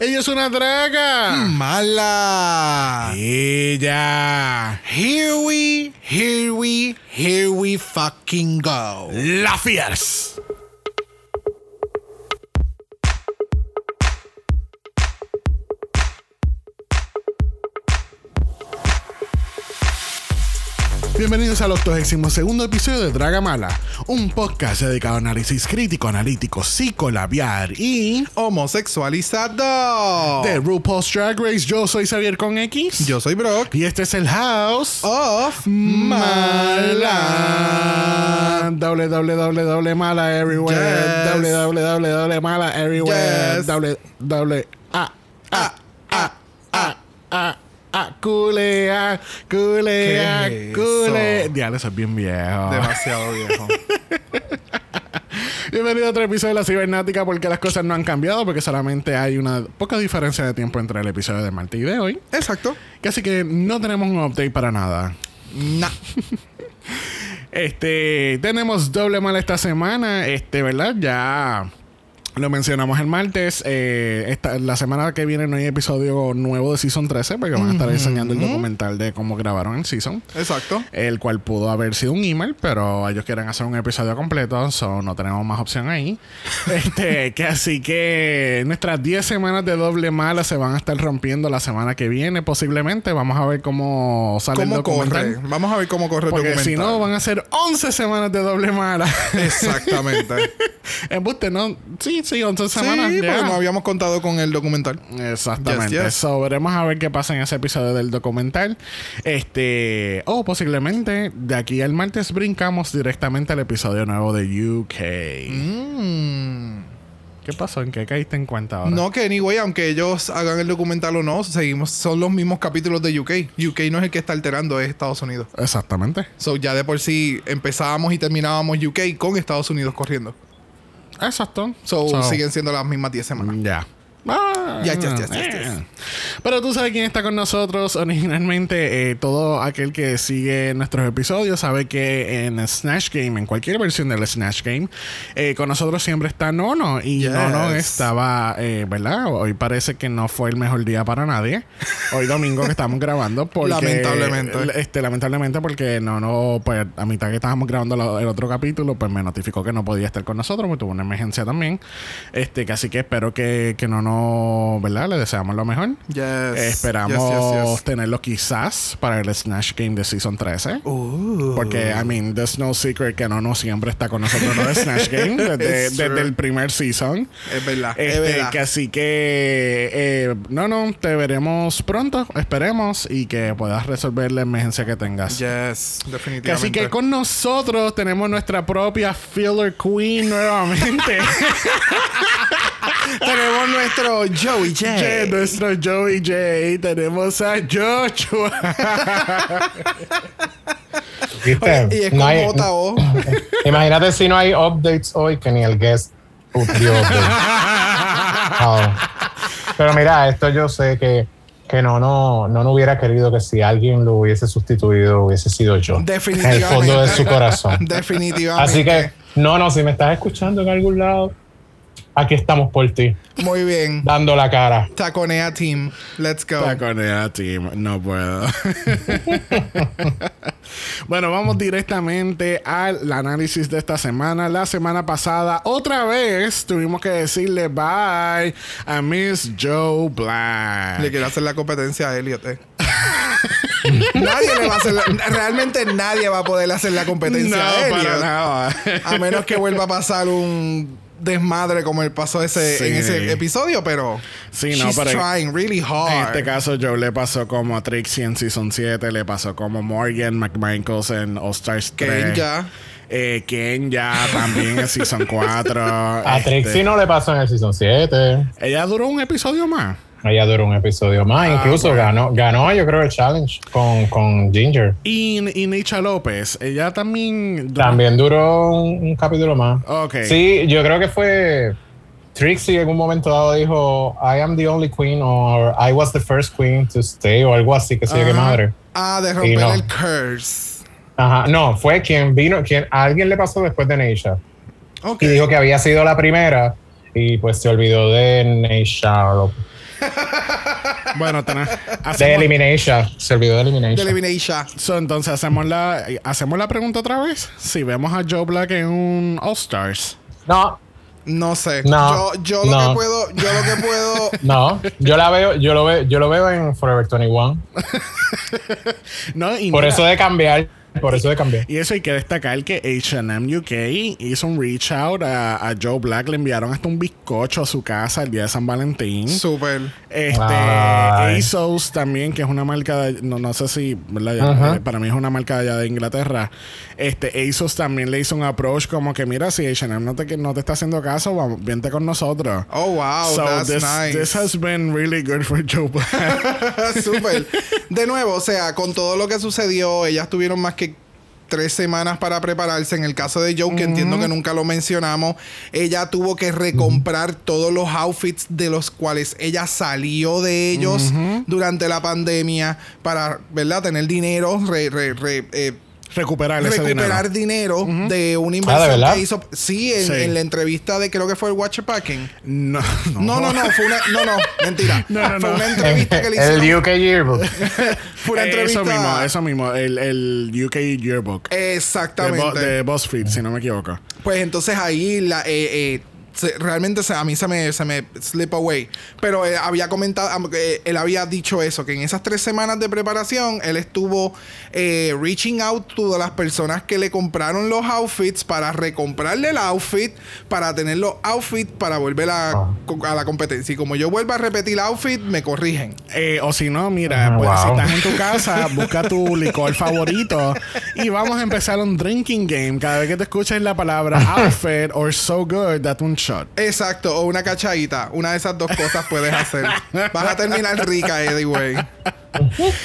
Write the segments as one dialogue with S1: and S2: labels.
S1: Ella es una draga.
S2: Mala.
S1: Ella.
S2: Here we, here we, here we fucking go.
S1: La Fierce. Bienvenidos al 82 segundo episodio de Draga Mala, un podcast dedicado a análisis crítico, analítico, psicolabiar y
S2: Homosexualizado.
S1: de RuPaul's Drag Race. Yo soy Xavier con X.
S2: Yo soy Brock.
S1: Y este es el House
S2: Of
S1: Mala. www mala everywhere. Www mala everywhere.
S2: Yes.
S1: www a a a a a a culea culea
S2: ¿Qué es
S1: culea. Diablo, eso es bien viejo.
S2: Demasiado viejo.
S1: Bienvenido a otro episodio de la cibernática porque las cosas no han cambiado porque solamente hay una poca diferencia de tiempo entre el episodio de martes y de hoy.
S2: Exacto.
S1: Así que no tenemos un update para nada.
S2: Nah.
S1: Este, tenemos doble mal esta semana, este, ¿verdad? Ya lo mencionamos el martes. eh, esta- la semana que viene no hay episodio nuevo de Season 13 porque van a estar enseñando el documental de cómo grabaron el Season.
S2: Exacto.
S1: El cual pudo haber sido un email, pero ellos quieren hacer un episodio completo, so no tenemos más opción ahí. este, que así que nuestras 10 semanas de doble mala se van a estar rompiendo la semana que viene, posiblemente. Vamos a ver cómo sale el
S2: ¿Cómo
S1: documental.
S2: corre? Vamos a ver cómo corre el
S1: Porque
S2: documental.
S1: si no, van a ser 11 semanas de doble mala.
S2: Exactamente.
S1: Embuste, ¿no? Sí, sí, 11
S2: sí,
S1: semanas.
S2: porque no habíamos contado con el documental.
S1: Exactamente.
S2: Yes, yes.
S1: So, veremos a ver qué pasa en ese episodio del documental. Este. O posiblemente de aquí al martes brincamos directamente al episodio nuevo de UK.
S2: Mm.
S1: ¿Qué pasó? ¿En qué caíste en cuenta ahora?
S2: No, que anyway, aunque ellos hagan el documental o no, seguimos, son los mismos capítulos de UK. UK no es el que está alterando, es Estados Unidos.
S1: Exactamente.
S2: So ya de por sí empezábamos y terminábamos UK con Estados Unidos corriendo.
S1: Exacto.
S2: So,
S1: So,
S2: siguen siendo las mismas 10 semanas.
S1: Ya. Ah,
S2: Ya, ya, ya, ya,
S1: eh.
S2: ya.
S1: Pero tú sabes quién está con nosotros originalmente. eh, todo aquel que sigue nuestros episodios sabe que en Snatch Game, en cualquier versión del Snatch Game, eh, con nosotros siempre está Nono. Y. Nono estaba, eh, ¿verdad? Hoy parece que no fue el mejor día para nadie. Hoy domingo que estamos grabando. Porque,
S2: Lamentablemente.
S1: Este, lamentablemente porque Nono, pues a mitad que estábamos grabando la- el otro capítulo, pues me notificó que no podía estar con nosotros, porque tuvo una emergencia también. Este, que así que espero que, que Nono, ¿verdad? Le deseamos lo mejor.
S2: Yes.
S1: Esperamos
S2: Yes, yes,
S1: tenerlo quizás para el Snatch Game de Season 13.
S2: Ooh.
S1: Porque, I mean, there's no secret que Nono siempre está con nosotros en el Snatch Game desde, desde el primer season.
S2: Es verdad.
S1: Este,
S2: es verdad.
S1: que así que, eh, no, no, te veremos pronto, esperemos, y que puedas resolver la emergencia que tengas.
S2: Yes,
S1: Que
S2: definitivamente.
S1: así que con nosotros tenemos nuestra propia Filler Queen nuevamente.
S2: tenemos nuestro Joey
S1: Che,
S2: J.
S1: nuestro Joey J. Tenemos a Joshua.
S3: ¿Viste?
S2: Y es
S3: No
S2: como
S3: hay-
S2: JO.
S3: imagínate si no hay updates hoy que ni el guest dio. Ah. Pero mira, esto yo sé que, que no, no, no, no hubiera querido que si alguien lo hubiese sustituido hubiese sido yo. En el
S2: Definitivamente.
S3: fondo de su corazón.
S2: Definitivamente.
S3: Así que, no, no, si me estás escuchando en algún lado, aquí estamos por ti,
S2: Muy bien.
S3: dando la cara.
S2: Taconea Team. Let's go.
S1: Taconea Team, no puedo. bueno, vamos directamente al análisis de esta semana. La semana pasada, otra vez, tuvimos que decirle bye a Miss Joe Black.
S2: Le quiero hacer la competencia a Elliot. eh. nadie le va a hacer. la- realmente nadie va a poder hacer la competencia
S1: no,
S2: a Elliot.
S1: para nada.
S2: A menos que vuelva a pasar un desmadre como el pasó ese,
S1: Sí.
S2: en ese episodio, pero.
S1: Sí, no,
S2: she's
S1: pero-
S2: trying really hard.
S1: En este caso, Joe le pasó como a Trixie en Season 7, le pasó como Morgan McMichaels en All Stars 3.
S2: Kenya.
S1: Eh, Kenya también en Season 4.
S3: A
S1: Este,
S3: Trixie no le pasó en el Season 7.
S1: Ella duró un episodio más.
S3: Ella duró un episodio más.
S1: Ah,
S3: Incluso
S1: bueno.
S3: ganó, ganó, yo creo, el challenge con, con Ginger.
S1: Y, y Nicha López, ella también. duró-
S3: También duró un, un capítulo más.
S1: Ok.
S3: Sí, yo creo que fue Trixie en un momento dado dijo I am the only queen or I was the first queen to stay o algo así que yo qué
S2: Ajá.
S3: madre.
S2: Ah, de romper
S3: no.
S2: el curse.
S3: Ajá, no, fue quien vino, quien a alguien le pasó después de Neisha y dijo que había sido la primera y pues se olvidó de Neisha. o lo-
S1: bueno, tenemos.
S3: De Elimination. Se olvidó de Elimination.
S2: De Elimination.
S1: So, entonces hacemos la, hacemos la pregunta otra vez. Si vemos a Joe Black en un All Stars.
S3: No,
S2: No sé.
S3: No,
S2: yo yo lo
S3: no.
S2: que puedo, yo lo que puedo.
S3: no. Yo la veo, yo lo veo, yo lo veo en Forever 21.
S1: No, y
S3: Por
S1: mira,
S3: eso de cambiar. Por eso de cambiar.
S1: Y eso hay que destacar que HM UK hizo un reach out a, a Joe Black. Le enviaron hasta un bizcocho a su casa el día de San Valentín.
S2: Súper.
S1: Este,
S3: Ay.
S1: ASOS también, que es una marca de, no, no sé si, ¿verdad? Ya,
S3: Ajá.
S1: eh, para mí es una marca de allá de Inglaterra. Este, ASOS también le hizo un approach como que, mira, si H&M no te, no te está haciendo caso, vamos, vente con nosotros.
S2: Oh, wow.
S1: so
S2: that's
S1: this,
S2: nice.
S1: this has been really good for Joe Black.
S2: Súper. De nuevo, o sea, con todo lo que sucedió, ellas tuvieron más que tres semanas para prepararse. En el caso de Joe, que entiendo que nunca lo mencionamos, ella tuvo que recomprar todos los outfits de los cuales ella salió de ellos durante la pandemia para, ¿verdad? Tener dinero, re- re- re- eh,
S1: Recuperar ese
S2: recuperar
S1: dinero.
S2: dinero, de una
S3: Ah, ¿de
S2: inversión que hizo. Sí en,
S1: Sí.
S2: en la entrevista de creo que fue el Watcher Packing.
S1: No, no.
S2: No, no, no, fue una. No, no, mentira.
S1: No, no,
S2: fue
S1: no.
S2: una entrevista que le hicieron.
S3: el UK Yearbook.
S2: Fue una entrevista.
S1: Eso mismo, eso mismo. El, el UK Yearbook. De, Bo-
S2: Exactamente.
S1: de BuzzFeed, si no me equivoco.
S2: Pues entonces ahí la, eh, eh, se- realmente se- a mí se me, se me slip away. Pero eh, había comentado, eh, él había dicho eso, que en esas tres semanas de preparación, él estuvo eh, reaching out to las personas que le compraron los outfits para recomprarle el outfit, para tener los outfits para volver a,
S3: Ah.
S2: a la competencia. Y como yo vuelvo a repetir el outfit, me corrigen.
S1: Eh, o si no, mira,
S3: Ah,
S1: pues si estás en tu casa, busca tu licor favorito y vamos a empezar un drinking game. Cada vez que te escuches la palabra outfit or so good, date un shot.
S2: Exacto, o una cachadita. Una de esas dos cosas puedes hacer. Vas a terminar rica, anyway.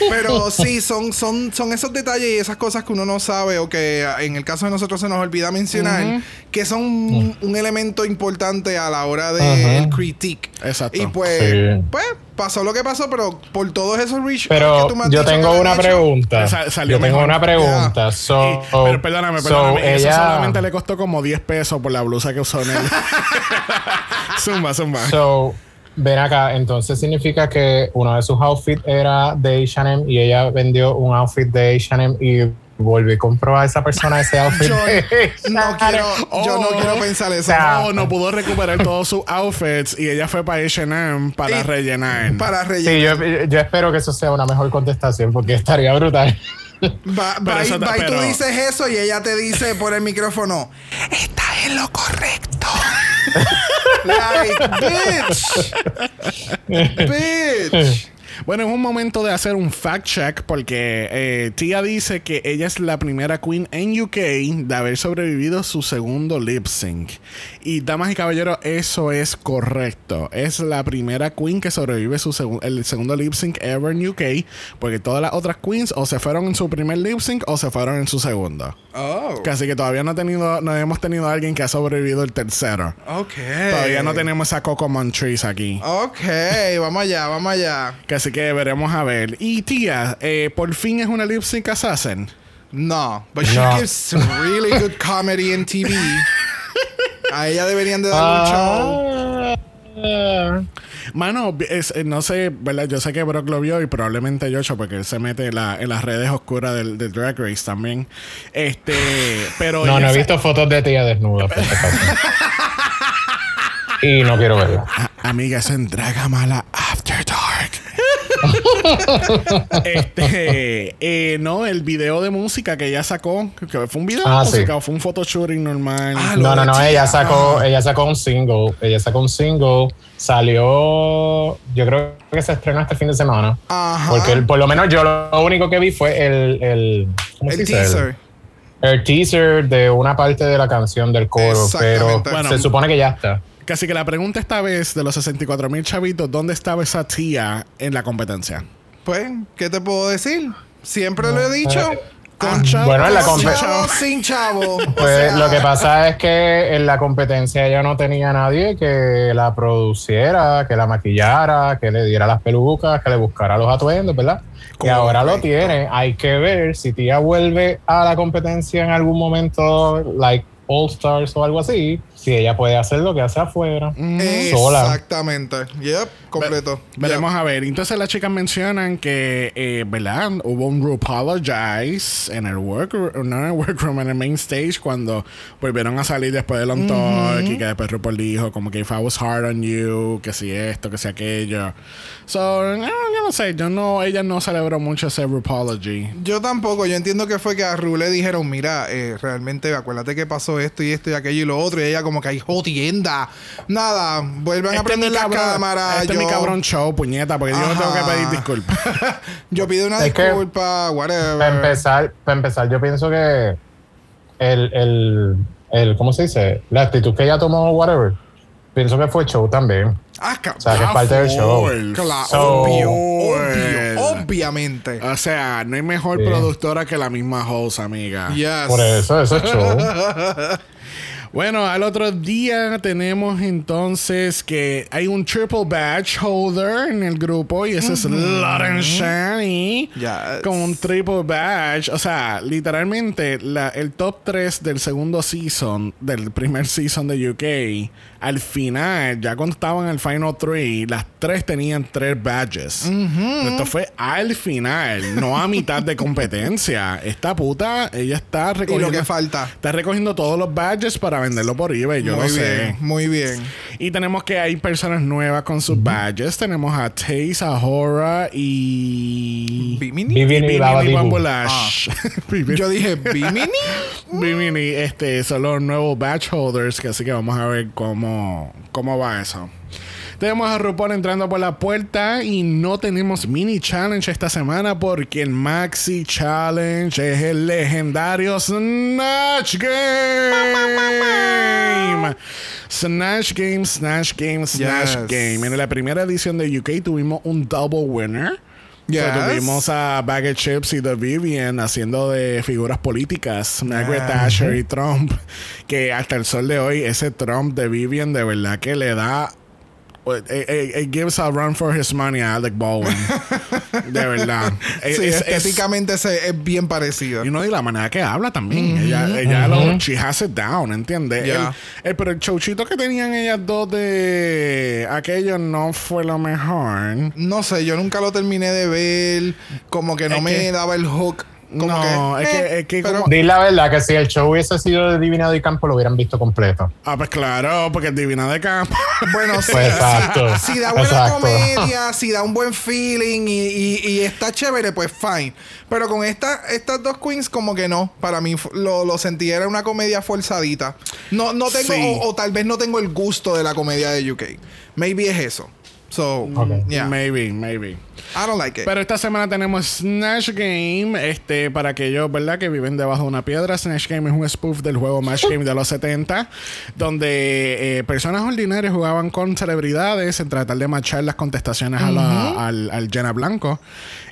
S2: Pero sí, son, son, son esos detalles y esas cosas que uno no sabe o que en el caso de nosotros se nos olvida mencionar, que son un, un elemento importante a la hora del critique.
S1: Exacto.
S2: Y pues,
S3: Sí.
S2: pues, pasó lo que pasó, pero por todos esos reach
S3: Pero
S2: que tú me has
S3: yo tengo una
S2: hecho,
S3: pregunta.
S1: Sa- salió
S3: Yo tengo una pregunta. So,
S1: Y- pero perdóname,
S3: so
S1: perdóname. eso
S3: ella-
S1: solamente le costó como 10 pesos por la blusa que usó en él. zumba, zumba.
S3: So, ven acá, entonces significa que uno de sus outfits era de H&M y ella vendió un outfit de H&M y volvió y compró a esa persona ese outfit.
S2: Yo
S3: de
S2: no quiero, yo no
S1: Oh.
S2: quiero pensar eso.
S3: Sea,
S1: no pudo recuperar todos sus outfits y ella fue para H&M para
S2: Y-
S1: rellenar.
S2: Para rellenar.
S3: Sí, yo, yo espero que eso sea una mejor contestación porque estaría brutal.
S2: Va,
S1: Pero
S2: va y- va y tú dices eso y ella te dice por el micrófono, estás en lo correcto. Like, bitch. bitch.
S1: Bueno, es un momento de hacer un fact check porque eh, Tia dice que ella es la primera queen en UK de haber sobrevivido su segundo lip sync. Y damas y caballeros, eso es correcto. Es la primera queen que sobrevive su segu- el segundo lip sync ever en UK porque todas las otras queens o se fueron en su primer lip sync o se fueron en su segundo.
S2: Oh,
S1: Casi que todavía no, ha tenido, no hemos tenido a alguien que ha sobrevivido el tercero.
S2: ok.
S1: Todavía no tenemos a Coco Montrese aquí.
S2: Ok, vamos allá, vamos allá.
S1: Que así que veremos a ver. Y tía, eh, por fin es una lip sync assassin.
S2: No, but she
S3: No.
S2: gives some really good comedy in TV. A ella deberían de darle un show.
S3: Ah,
S1: Mano, es- eh, no sé, ¿verdad? Yo sé que Brock lo vio y probablemente Yocho, porque él se mete en, la- en las redes oscuras del, del Drag Race también. Este, pero.
S3: no, no he visto fotos de tía desnuda. y no quiero verla.
S1: Amiga, es en Dragamala After Dark. Este, eh, no, el video de música que ella sacó, que fue un video de
S3: Ah,
S1: música
S3: sí.
S1: o fue un photoshooting normal.
S2: Ah,
S3: No, no,
S2: de
S3: no, ella sacó, ella sacó un single. Ella sacó un single. Salió, yo creo que se estrenó este fin de semana.
S2: Ajá.
S3: Porque el- por lo menos yo lo único que vi fue el, el,
S2: teaser.
S3: El, el teaser de una parte de la canción del coro, pero.
S1: Bueno,
S3: se supone que ya está.
S1: Casi que la pregunta esta vez de los 64 mil chavitos, ¿dónde estaba esa tía en la competencia?
S2: Pues, ¿qué te puedo decir? Siempre lo he dicho.
S3: Eh,
S1: Con chavo,
S3: bueno, en la
S1: con
S3: compe-
S1: chavo.
S2: chavo, sin chavo. O
S3: Pues
S2: sea,
S3: lo que pasa es que en la competencia ella no tenía nadie que la produciera, que la maquillara, que le diera las pelucas, que le buscara los atuendos, ¿verdad? Y ahora lo tiene. Hay que ver si tía vuelve a la competencia en algún momento, like, All Stars o algo así, si ella puede hacer lo que hace afuera,
S2: Mm.
S3: sola.
S2: Exactamente. Yep, completo.
S1: Veremos
S2: Yep.
S1: a ver. Entonces las chicas mencionan que, eh, ¿verdad? Hubo un apologize en el workroom, no en el workroom, en el main stage cuando volvieron a salir después del on talk y que después RuPaul dijo como que if I was hard on you, que si esto, que si aquello. So, no, yo no sé, yo no, ella no celebró mucho ese apology.
S2: Yo tampoco, yo entiendo que fue que a Ru le dijeron, mira, eh, realmente acuérdate que pasó esto y esto y aquello y lo otro, y ella como que hay jodienda. Nada, vuelvan a
S1: Este
S2: prender la
S1: cabrón,
S2: cámara.
S1: este es mi cabrón show, puñeta, porque yo no tengo que pedir disculpas.
S2: yo pido una
S3: Es que-
S2: disculpa, whatever.
S3: Para empezar, para empezar, yo pienso que el, el, el, ¿cómo se dice? La actitud que ella tomó, whatever, pienso que fue show también.
S2: Ah,
S3: O sea, que es parte del show.
S2: claro,
S3: So-
S2: obvio, obvio, obviamente.
S1: O sea, no hay mejor
S3: Sí.
S1: productora que la misma host, amiga.
S2: Yes.
S3: Por eso, eso es show.
S1: Bueno, al otro día tenemos entonces que hay un triple badge holder en el grupo y ese es Lauren Shani
S2: Yes.
S1: con un triple badge. O sea, literalmente la- el top 3 del segundo season, del primer season de UK, al final, ya cuando estaban en el final 3, las tres tenían tres badges. Esto fue al final, no a mitad de competencia. Esta puta, ella está
S2: Y
S1: recogiendo.
S2: lo que falta.
S1: Está recogiendo todos los badges para venderlo por eBay, yo
S2: muy
S1: lo
S2: bien,
S1: sé.
S2: muy bien.
S1: Y tenemos que hay personas nuevas con sus badges. Tenemos a Taze, a Hora y.
S2: Bimini.
S3: Vivian y
S1: Bimini. Bimini-
S2: Yo dije Bimini.
S1: Bimini, este, son los nuevos badge holders, que así que vamos a ver cómo, cómo va eso. Tenemos a RuPaul entrando por la puerta y no tenemos mini challenge esta semana porque el maxi challenge es el legendario Snatch Game. Snatch Game, Snatch Game, Snatch
S2: Yes.
S1: Game. En la primera edición de UK tuvimos un double winner.
S2: Yes.
S1: So, tuvimos a Baggett Chips y The Vivian haciendo de figuras políticas, Margaret
S2: Ah.
S1: Thatcher y Trump, que hasta el sol de hoy ese Trump de Vivian de verdad que le da it, it- it gives a run for his money a Alec Baldwin. de verdad.
S2: Sí,
S1: Es- es-
S2: estéticamente se- es bien parecido.
S1: y no, y la manera que habla también. Ella, ella lo, she has it down, ¿entiendes?
S2: Yeah.
S1: El- el- pero el chauchito que tenían ellas dos de aquello no fue lo mejor.
S2: No sé, yo nunca lo terminé de ver. Como que no
S1: Es
S2: me
S1: que-
S2: daba el hook. Como
S1: No,
S2: que,
S1: es que-
S2: eh,
S1: es que
S2: pero-
S1: como-
S3: Di la verdad que si el show hubiese sido de Divinado y Campo, lo hubieran visto completo.
S1: Ah, pues claro, porque es divina de campo.
S2: Bueno, sí,
S3: Pues exacto.
S2: si, si da buena
S3: Exacto.
S2: comedia, si da un buen feeling y, y- y está chévere, pues fine. Pero con esta, estas dos queens, como que no. Para mí lo, lo sentí, era una comedia forzadita. No, no tengo,
S1: Sí.
S2: o, o tal vez no tengo el gusto de la comedia de UK. Maybe es eso. So, yeah.
S1: Maybe, maybe.
S2: I don't like it.
S1: Pero esta semana tenemos Snatch Game. Este, para aquellos, ¿verdad? Que viven debajo de una piedra. Snatch Game es un spoof del juego Match Game de los 70. Donde eh, personas ordinarias jugaban con celebridades en tratar de machar las contestaciones a la- al, al Jenna Blanco.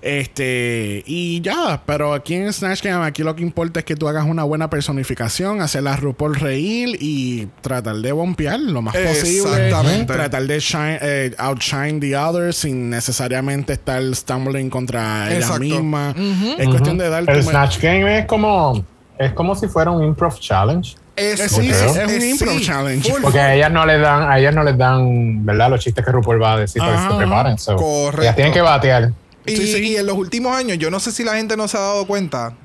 S1: Este, y ya. Pero aquí en Snatch Game, aquí lo que importa es que tú hagas una buena personificación, hacer la RuPaul reír y tratar de bompear lo más posible.
S2: Exactamente.
S1: Tratar de shine, eh, outshine the others sin necesariamente estar stumbling contra ella misma. Es cuestión de dar
S3: El Snatch Game es como, es como si fuera un improv challenge.
S2: Es,
S1: sí,
S3: es
S1: un improv challenge.
S2: full,
S3: Porque a ellas no les dan, a ellas no les dan, ¿verdad? Los chistes que RuPaul va a decir para que se preparen. So,
S2: Correcto.
S3: Ellas tienen que batear.
S2: Y,
S1: Sí, sí.
S2: y en los últimos años, yo no sé si la gente no se ha dado cuenta,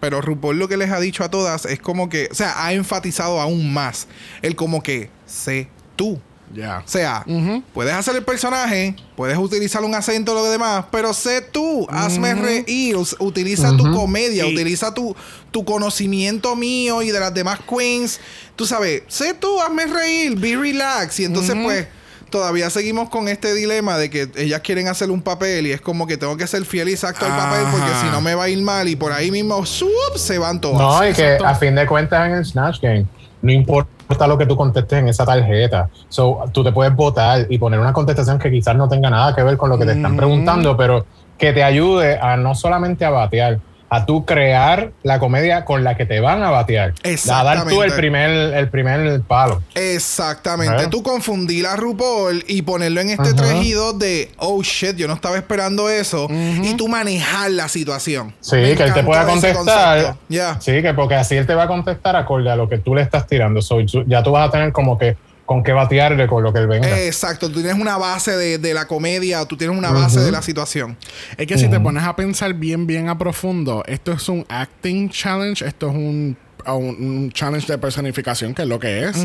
S2: pero RuPaul lo que les ha dicho a todas es como que, o sea, ha enfatizado aún más el como que sé tú.
S1: Ya.
S2: O sea, puedes hacer el personaje, puedes utilizar un acento o lo demás, pero sé tú, hazme reír, utiliza tu comedia,
S1: Y-
S2: utiliza tu, tu conocimiento mío y de las demás queens. Tú sabes, sé tú, hazme reír, be relax. Y entonces, pues, todavía seguimos con este dilema de que ellas quieren hacer un papel y es como que tengo que ser fiel y exacto al papel porque si no me va a ir mal y por ahí mismo, ¡sup! se van todas.
S3: No, y que a fin de cuentas en el Snatch Game, no importa lo que tú contestes en esa tarjeta. So, tú te puedes votar y poner una contestación que quizás no tenga nada que ver con lo que te están preguntando, pero que te ayude a no solamente a batear, a tú crear la comedia con la que te van a batear. A dar tú el primer, el primer palo.
S2: Exactamente. Tú confundir a RuPaul y ponerlo en este 3 y 2 de, oh shit, yo no estaba esperando eso. Y tú manejar la situación.
S3: Sí, que él te pueda contestar. Sí, que porque así él te va a contestar acorde a lo que tú le estás tirando. ya tú vas a tener como que con qué batearle con lo que él venga.
S2: Exacto, tú tienes una base de, la comedia, tú tienes una base de la situación.
S1: Es que si te pones a pensar bien, bien a profundo, esto es un acting challenge, esto es un un, challenge de personificación, que es lo que es.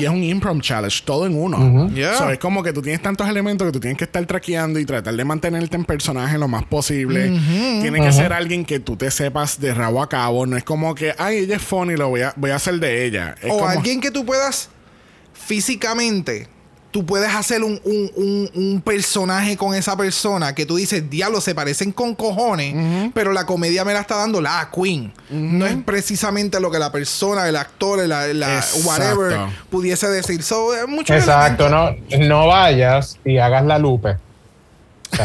S1: Y es un improv challenge, todo en uno. es como que tú tienes tantos elementos que tú tienes que estar traqueando y tratar de mantenerte en personaje lo más posible. Tiene que ser alguien que tú te sepas de rabo a cabo. No es como que, ay, ella es funny, lo voy a, voy a hacer de ella.
S2: o alguien que tú puedas físicamente tú puedes hacer un, personaje con esa persona que tú dices, diablo, se parecen con cojones, pero la comedia me la está dando la Queen. No es precisamente lo que la persona, el actor, la, whatever pudiese decir. So, mucho
S3: Exacto, no, no vayas y hagas la lupe.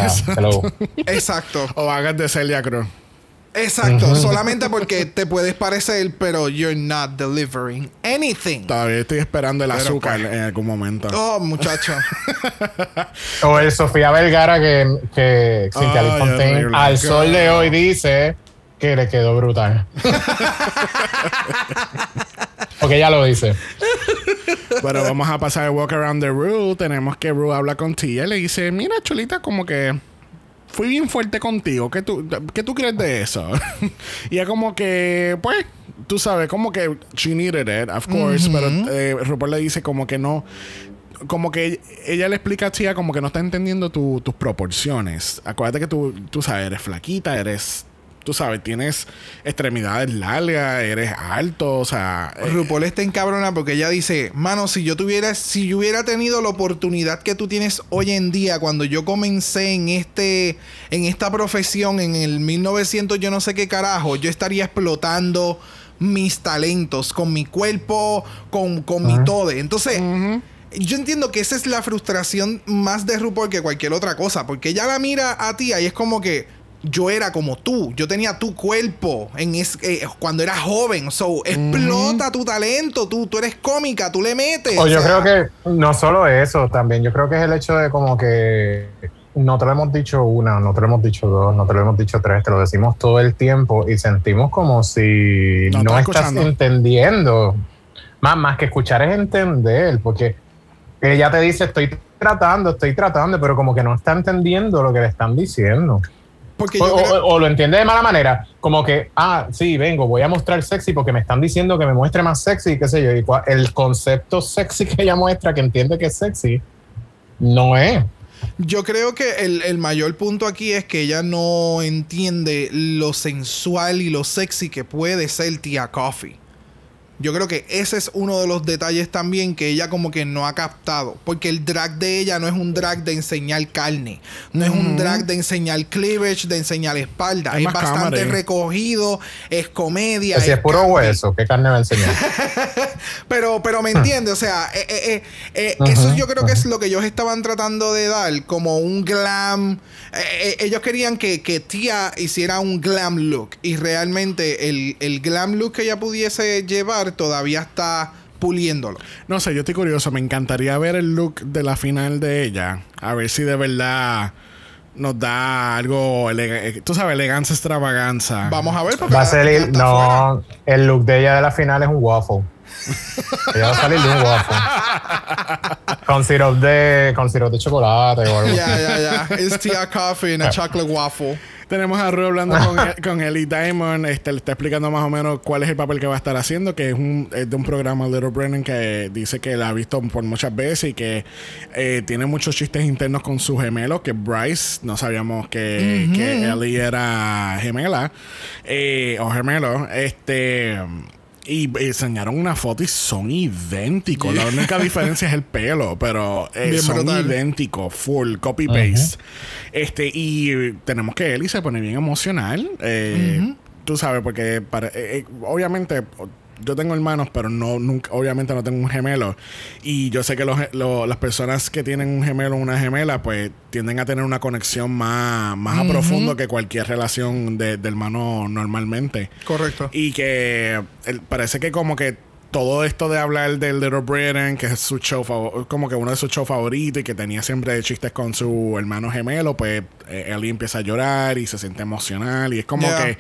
S2: Exacto.
S1: o hagas de Celia Cruz.
S2: Exacto, solamente porque te puedes parecer, pero you're not delivering anything.
S1: Todavía estoy esperando el azúcar pues, en algún momento.
S2: Oh, muchacho.
S3: o el Sofía Vergara que, que Cintia al sol de hoy dice que le quedó brutal. porque ella lo dice.
S1: Bueno, vamos a pasar el walk around the room. Tenemos que Ru habla con Tia y le dice, mira, chulita, como que fui bien fuerte contigo. ¿Qué tú, ¿qué tú crees de eso? y es como que, pues, tú sabes, como que she needed it, of course, pero eh, Rupert le dice como que no. Como que ella le explica a Tia como que no está entendiendo tus proporciones. Acuérdate que tú, tú sabes, eres flaquita, eres tú sabes, tienes extremidades largas, eres alto, o sea.
S2: Eh, RuPaul está encabrona porque ella dice, mano, si yo tuviera, si yo hubiera tenido la oportunidad que tú tienes hoy en día, cuando yo comencé en este, en esta profesión, en el 1900, yo no sé qué carajo, yo estaría explotando mis talentos con mi cuerpo, con, con mi todo. Entonces. Yo entiendo que esa es la frustración más de RuPaul que cualquier otra cosa, porque ella la mira a ti y es como que, yo era como tú, yo tenía tu cuerpo en eh, cuando era joven, so explota tu talento, tú, tú eres cómica, tú le metes.
S3: O, yo creo que no solo eso, también yo creo que es el hecho de como que no te lo hemos dicho una, no te lo hemos dicho dos, no te lo hemos dicho tres, te lo decimos todo el tiempo y sentimos como si no, estás entendiendo. Más, más que escuchar es entender, porque ella te dice estoy tratando, estoy tratando, pero como que no está entendiendo lo que le están diciendo o, lo entiende de mala manera, como que, ah, sí, vengo, voy a mostrar sexy porque me están diciendo que me muestre más sexy, qué sé yo. Y el concepto sexy que ella muestra, que entiende que es sexy, no es.
S2: Yo creo que el, el, mayor punto aquí es que ella no entiende lo sensual y lo sexy que puede ser Tia Coffee. Yo creo que ese es uno de los detalles también que ella como que no ha captado. Porque el drag de ella no es un drag de enseñar carne. No es un drag de enseñar cleavage, de enseñar espalda. es bastante recogido, es comedia.
S3: Si es, puro hueso, ¿qué carne va a enseñar?
S2: pero, pero me entiende, o sea, eh, eh, eh, eso yo creo que es lo que ellos estaban tratando de dar, como un glam. ellos querían que, que Tia hiciera un glam look. Y realmente el, el glam look que ella pudiese llevar todavía está puliéndolo.
S1: No sé, yo estoy curioso. Me encantaría ver el look de la final de ella. A ver si de verdad nos da algo, eh, tú sabes, elegancia, extravaganza.
S2: Vamos a ver.
S3: Va a salir, no, el look de ella de la final es un waffle. ella va a salir de un waffle. con syrup de, con syrup de chocolate o algo.
S2: Ya, ya, ya. It's tea coffee and a chocolate waffle.
S1: Tenemos a Ru hablando con, con Ellie Diamond. Este, le está explicando más o menos cuál es el papel que va a estar haciendo, que es, un, de un programa Little Brennan que dice que la ha visto por muchas veces y que eh, tiene muchos chistes internos con su gemelo, que Bryce, no sabíamos que, que Ellie era gemela eh, o gemelo. Este. Y enseñaron una foto y son idénticos. La única diferencia es el pelo, pero eh, son idénticos, full copy paste. Este, y tenemos que Ellie se pone bien emocional. Eh, tú sabes, porque para, eh, obviamente yo tengo hermanos, pero no, nunca, obviamente no tengo un gemelo. Y yo sé que los, lo- las personas que tienen un gemelo o una gemela, pues tienden a tener una conexión más, más a profundo que cualquier relación de, de hermano normalmente.
S2: Correcto.
S1: Y que el- parece que como que todo esto de hablar del Little Britain, que es su show como que uno de sus shows favoritos y que tenía siempre chistes con su hermano gemelo, pues eh, Ellie empieza a llorar y se siente emocional y es como
S2: Yeah.
S1: que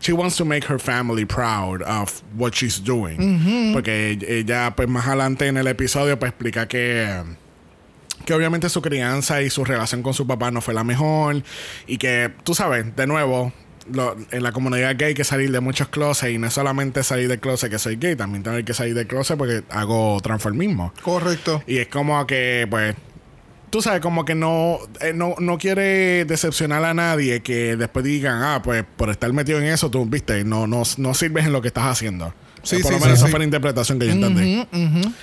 S1: she wants to make her family proud of what she's doing. Porque ella pues más adelante en el episodio pues explica que que obviamente su crianza y su relación con su papá no fue la mejor y que tú sabes, de nuevo, lo- en la comunidad gay hay que salir de muchos closets y no es solamente salir del closet que soy gay, también tengo que salir del closet porque hago transformismo.
S2: Correcto.
S1: Y es como que, pues, tú sabes, como que no, eh, no, no quiere decepcionar a nadie que después digan, ah, pues por estar metido en eso, tú, viste, no, no, no sirves en lo que estás haciendo.
S2: Sí,
S1: por
S2: sí,
S1: lo
S2: sí,
S1: menos esa
S2: sí.
S1: fue la interpretación que yo entendí.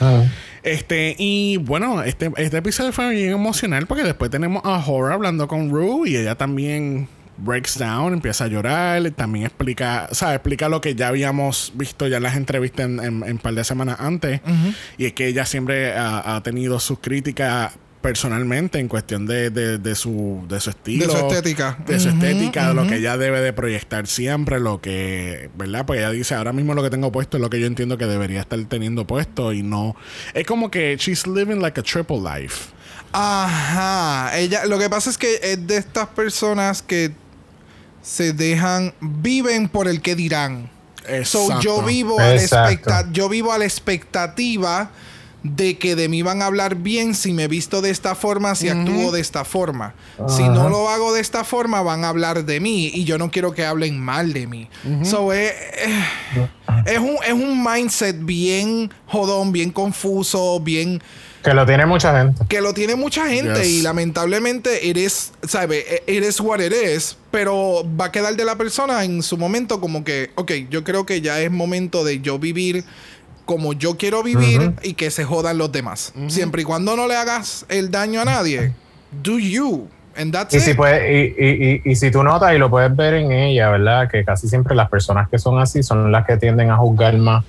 S3: Ah.
S1: Este, y bueno, este, este episodio fue bien emocional porque después tenemos a Horror hablando con Rue y ella también breaks down, empieza a llorar, también explica, o sea, explica lo que ya habíamos visto ya en las entrevistas en, en, en par de semanas antes. Y es que ella siempre ha, ha tenido sus críticas personalmente en cuestión de, de, de su, de su estilo.
S2: De su estética.
S1: De su estética, de lo que ella debe de proyectar siempre, lo que, ¿verdad? Porque ella dice, ahora mismo lo que tengo puesto es lo que yo entiendo que debería estar teniendo puesto y no... Es como que she's living like a triple life.
S2: Ajá. Ella, lo que pasa es que es de estas personas que se dejan, viven por el que dirán. So, yo vivo a la yo vivo a la expectativa de que de mí van a hablar bien si me visto de esta forma, si actúo de esta forma. Si no lo hago de esta forma, van a hablar de mí y yo no quiero que hablen mal de mí. So, eh, eh, es, un, es un mindset bien jodón, bien confuso, bien
S3: Que lo tiene mucha gente.
S2: que lo tiene mucha gente
S1: Yes.
S2: y lamentablemente eres, sabe, eres what it is, pero va a quedar de la persona en su momento como que, ok, yo creo que ya es momento de yo vivir como yo quiero vivir
S3: Ujú.
S2: y que se jodan los demás. Siempre y cuando no le hagas el daño a nadie, do you. And that's
S3: Y
S2: it.
S3: si, puede, y, y, y, y si tú notas y lo puedes ver en ella, ¿verdad? Que casi siempre las personas que son así son las que tienden a juzgar más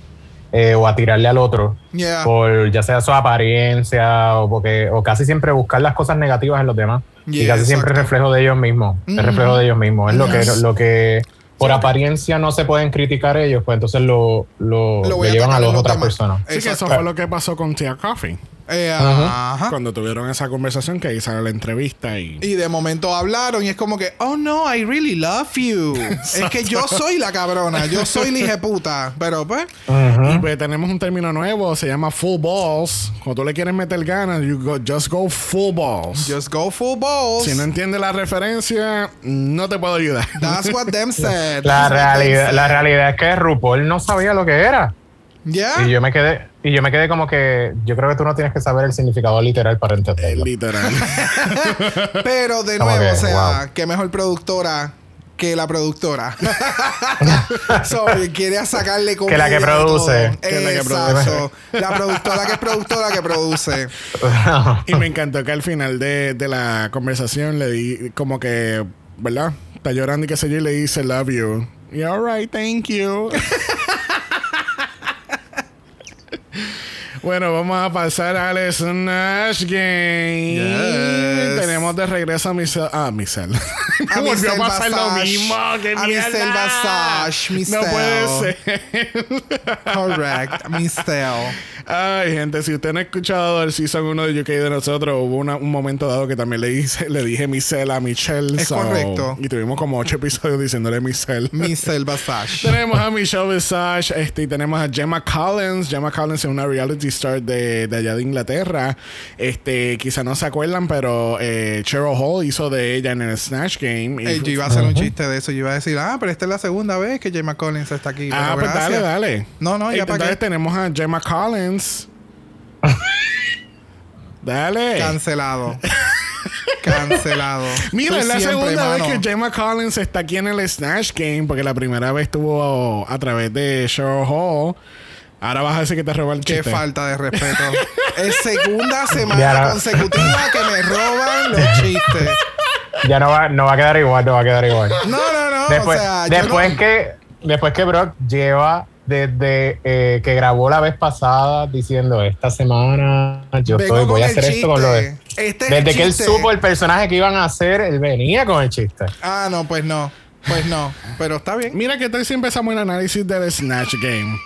S3: eh, o a tirarle al otro
S2: Yeah.
S3: por ya sea su apariencia o porque o casi siempre buscar las cosas negativas en los demás y casi siempre es
S2: exacto.
S3: reflejo de ellos mismos
S2: Ujú.
S3: es reflejo de ellos mismos es lo que lo que por apariencia no se pueden criticar ellos pues entonces lo, lo,
S2: Lo voy
S3: le
S2: a
S3: llevan a
S2: en
S3: las
S2: los
S3: otras personas
S1: Así que eso fue lo que pasó con Tia Coffee.
S2: Eh,
S3: Ajá.
S2: ajá.
S1: Cuando tuvieron esa conversación que ahí sale la entrevista y...
S2: Y de momento hablaron y es como que, oh no, I really love you. es que yo soy la cabrona, yo soy la puta. Pero pues.
S1: Y pues tenemos un término nuevo, se llama full balls. Cuando tú le quieres meter ganas, you go, just go full balls.
S2: just go full balls.
S1: si no entiendes la referencia, no te puedo ayudar.
S2: That's what them said.
S3: la
S2: That's what them
S3: realidad
S2: said.
S3: la realidad es que RuPaul no sabía lo que era
S2: Yeah.
S3: y yo me quedé y yo me quedé como que yo creo que tú no tienes que saber el significado literal para entenderlo
S1: Literal.
S2: Pero de
S3: Como
S2: nuevo,
S3: que,
S2: o sea,
S3: wow.
S2: qué mejor productora que la productora. so, quiere sacarle
S3: Que la que produce.
S1: Que la que
S2: Exacto. La productora que es productora que produce.
S1: y me encantó que al final de, de la conversación le di como que, ¿verdad? Está llorando y qué sé yo, y le dice love you. Y alright, thank you. Bueno, vamos a pasar al Smash Game.
S2: Yes.
S1: Tenemos de regreso a Michelle. Ah, Michelle. Me volvió a
S2: Michelle
S1: pasar lo
S2: Basage.
S1: mismo. ¡Qué
S2: A! Michelle Basage,
S1: No
S2: Michelle.
S1: puede ser.
S2: Correct. Mistel.
S1: Ay, gente, si usted no ha escuchado el season 1 de UK de nosotros, hubo una- un momento dado que también le, hice, le dije Michelle a Michelle.
S2: Es correcto.
S1: Y tuvimos como ocho episodios diciéndole Michelle.
S2: Michelle Basage.
S1: tenemos a Michelle Visage este, y tenemos a Gemma Collins. Gemma Collins es una reality star de, de allá de Inglaterra. Este, quizá no se acuerdan, pero eh, Cheryl Hall hizo de ella en el Snatch Game. Y
S2: Eh, yo iba a hacer un chiste de eso. Yo iba a decir, ah, pero esta es la segunda vez que Gemma Collins está aquí.
S1: Ah,
S2: Pero
S1: pues dale,
S2: gracias.
S1: dale.
S2: No, no, ya para
S1: Entonces
S2: qué.
S1: tenemos a Gemma Collins. dale.
S2: Cancelado. Cancelado.
S1: Mira,
S2: Tú
S1: es la segunda
S2: mano.
S1: vez que Gemma Collins está aquí en el Snatch Game, porque la primera vez estuvo a través de Cheryl Hall. Ahora vas a decir que te robó el
S2: Qué
S1: chiste.
S2: falta de respeto. es segunda semana
S3: no.
S2: consecutiva que me roban los chistes.
S3: ya no va, no va a quedar igual, no va a quedar igual.
S2: No, no, no.
S3: Después,
S2: o sea,
S3: después
S2: no-
S3: que después que Brock lleva desde eh, que grabó la vez pasada diciendo esta semana yo estoy, voy a hacer esto con lo de.
S2: Este es
S3: Desde que él supo el personaje que iban a hacer, él venía con el chiste.
S2: Ah, no, pues no. Pues no. Pero está bien.
S1: Mira que tal si empezamos el análisis del Snatch Game.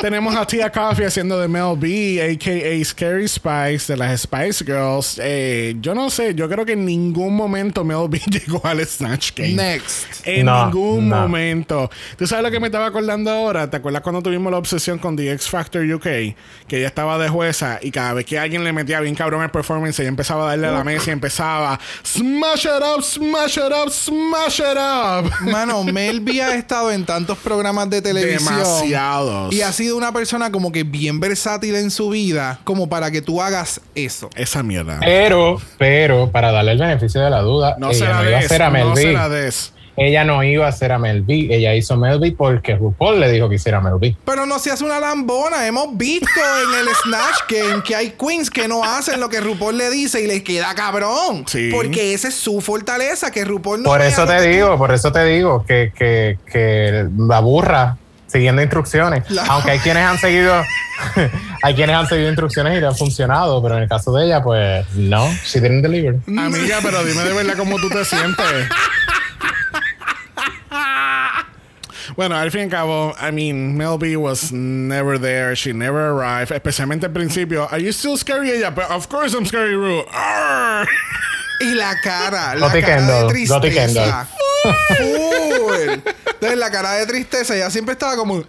S1: Tenemos a Tia Coffee haciendo de Mel B, a.k.a. Scary Spice, de las Spice Girls. Eh, yo no sé, yo creo que en ningún momento Mel B llegó al Snatch Game.
S2: Next.
S1: En
S3: No,
S1: ningún
S3: no.
S1: momento. ¿Tú sabes lo que me estaba acordando ahora? ¿Te acuerdas cuando tuvimos la obsesión con The X Factor UK? Que ella estaba de jueza y cada vez que alguien le metía bien cabrón el performance, ella empezaba a darle a la mesa y empezaba Smash it up, smash it up, smash it up.
S2: Mano, Melby ha estado en tantos programas de televisión.
S1: Demasiados.
S2: Y ha sido una persona como que bien versátil en su vida, como para que tú hagas eso.
S1: Esa mierda.
S3: Pero, pero, para darle el beneficio de la duda,
S1: no se
S3: ella
S1: la
S3: no iba a
S1: des.
S3: hacer a Mel
S1: No
S3: B.
S1: se la des.
S3: Ella no iba a hacer a Mel B. Ella hizo Mel B porque RuPaul le dijo que hiciera Mel B.
S2: Pero no se hace una lambona. Hemos visto en el Snatch Game que hay queens que no hacen lo que RuPaul le dice y les queda cabrón.
S1: Sí.
S2: Porque esa es su fortaleza, que RuPaul no
S3: Por eso te
S2: que
S3: digo, por eso te digo que, que, que la burra siguiendo instrucciones.
S2: La-
S3: Aunque hay quienes han seguido, hay quienes han seguido instrucciones y le han funcionado, pero en el caso de ella, pues no, she didn't deliver.
S1: Amiga, pero dime de verdad cómo tú te sientes. Bueno, al fin y al cabo, I mean, Mel B was never there. She never arrived. Especialmente al principio. Are you still scary? Ella, but of course I'm scary, Ru. Arr.
S2: Y la cara, la cara
S3: Kendall,
S2: de tristeza. Full. Entonces la cara de tristeza, ella siempre estaba como.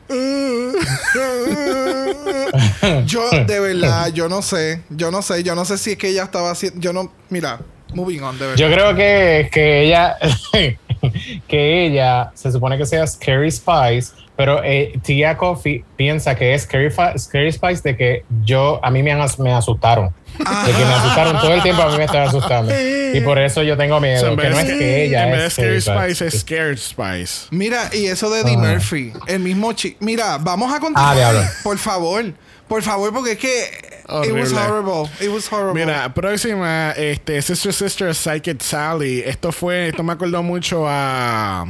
S2: yo, de verdad, yo no sé. Yo no sé. Yo no sé si es que ella estaba haciendo. Yo no. Mira, moving on, de verdad.
S3: Yo creo que, que ella, que ella se supone que sea Scary Spice, pero eh, Tia Coffee piensa que es Scary, Scary Spice de que yo, a mí me, me asustaron. De que me asustaron todo el tiempo, a mí me están asustando. Y por eso yo tengo miedo,
S1: So,
S3: que no es que ella
S1: en vez de
S3: es
S1: Scary Spice, es Scared Spice.
S2: Mira, y eso de Eddie
S3: Ah.
S2: Murphy, el mismo chico. Mira, vamos a continuar.
S3: Ah,
S2: por favor. Por favor, porque es que. It was
S1: Horrible.
S2: horrible. It was horrible.
S1: Mira, próxima, este, Sister Sister Psychic Sally. Esto fue, esto me acordó mucho a,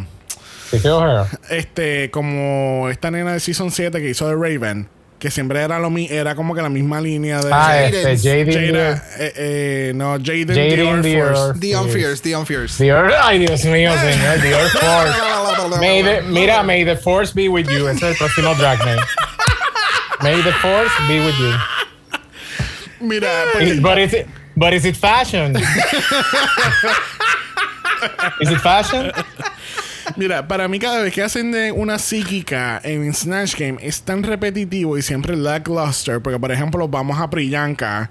S1: este, como esta nena de Season 7 que hizo de Raven. Que siempre era lo mi era como que la misma línea de
S3: Ah,
S2: Jaden.
S3: este, Jaden
S1: Jada, eh, eh, no, Jaden, Dior. Force.
S2: Dion Fierce, Dion Fierce.
S3: Ay Dios mío, señor, Dior Force. May the- mira, may the force be with you. Ese es el próximo drag name. May the force be with you.
S1: Mira,
S3: Is- but is it but is it fashion? is it fashion?
S1: Mira, para mí cada vez que hacen de una psíquica en Snatch Game es tan repetitivo y siempre lackluster. Porque, por ejemplo, vamos a Priyanka,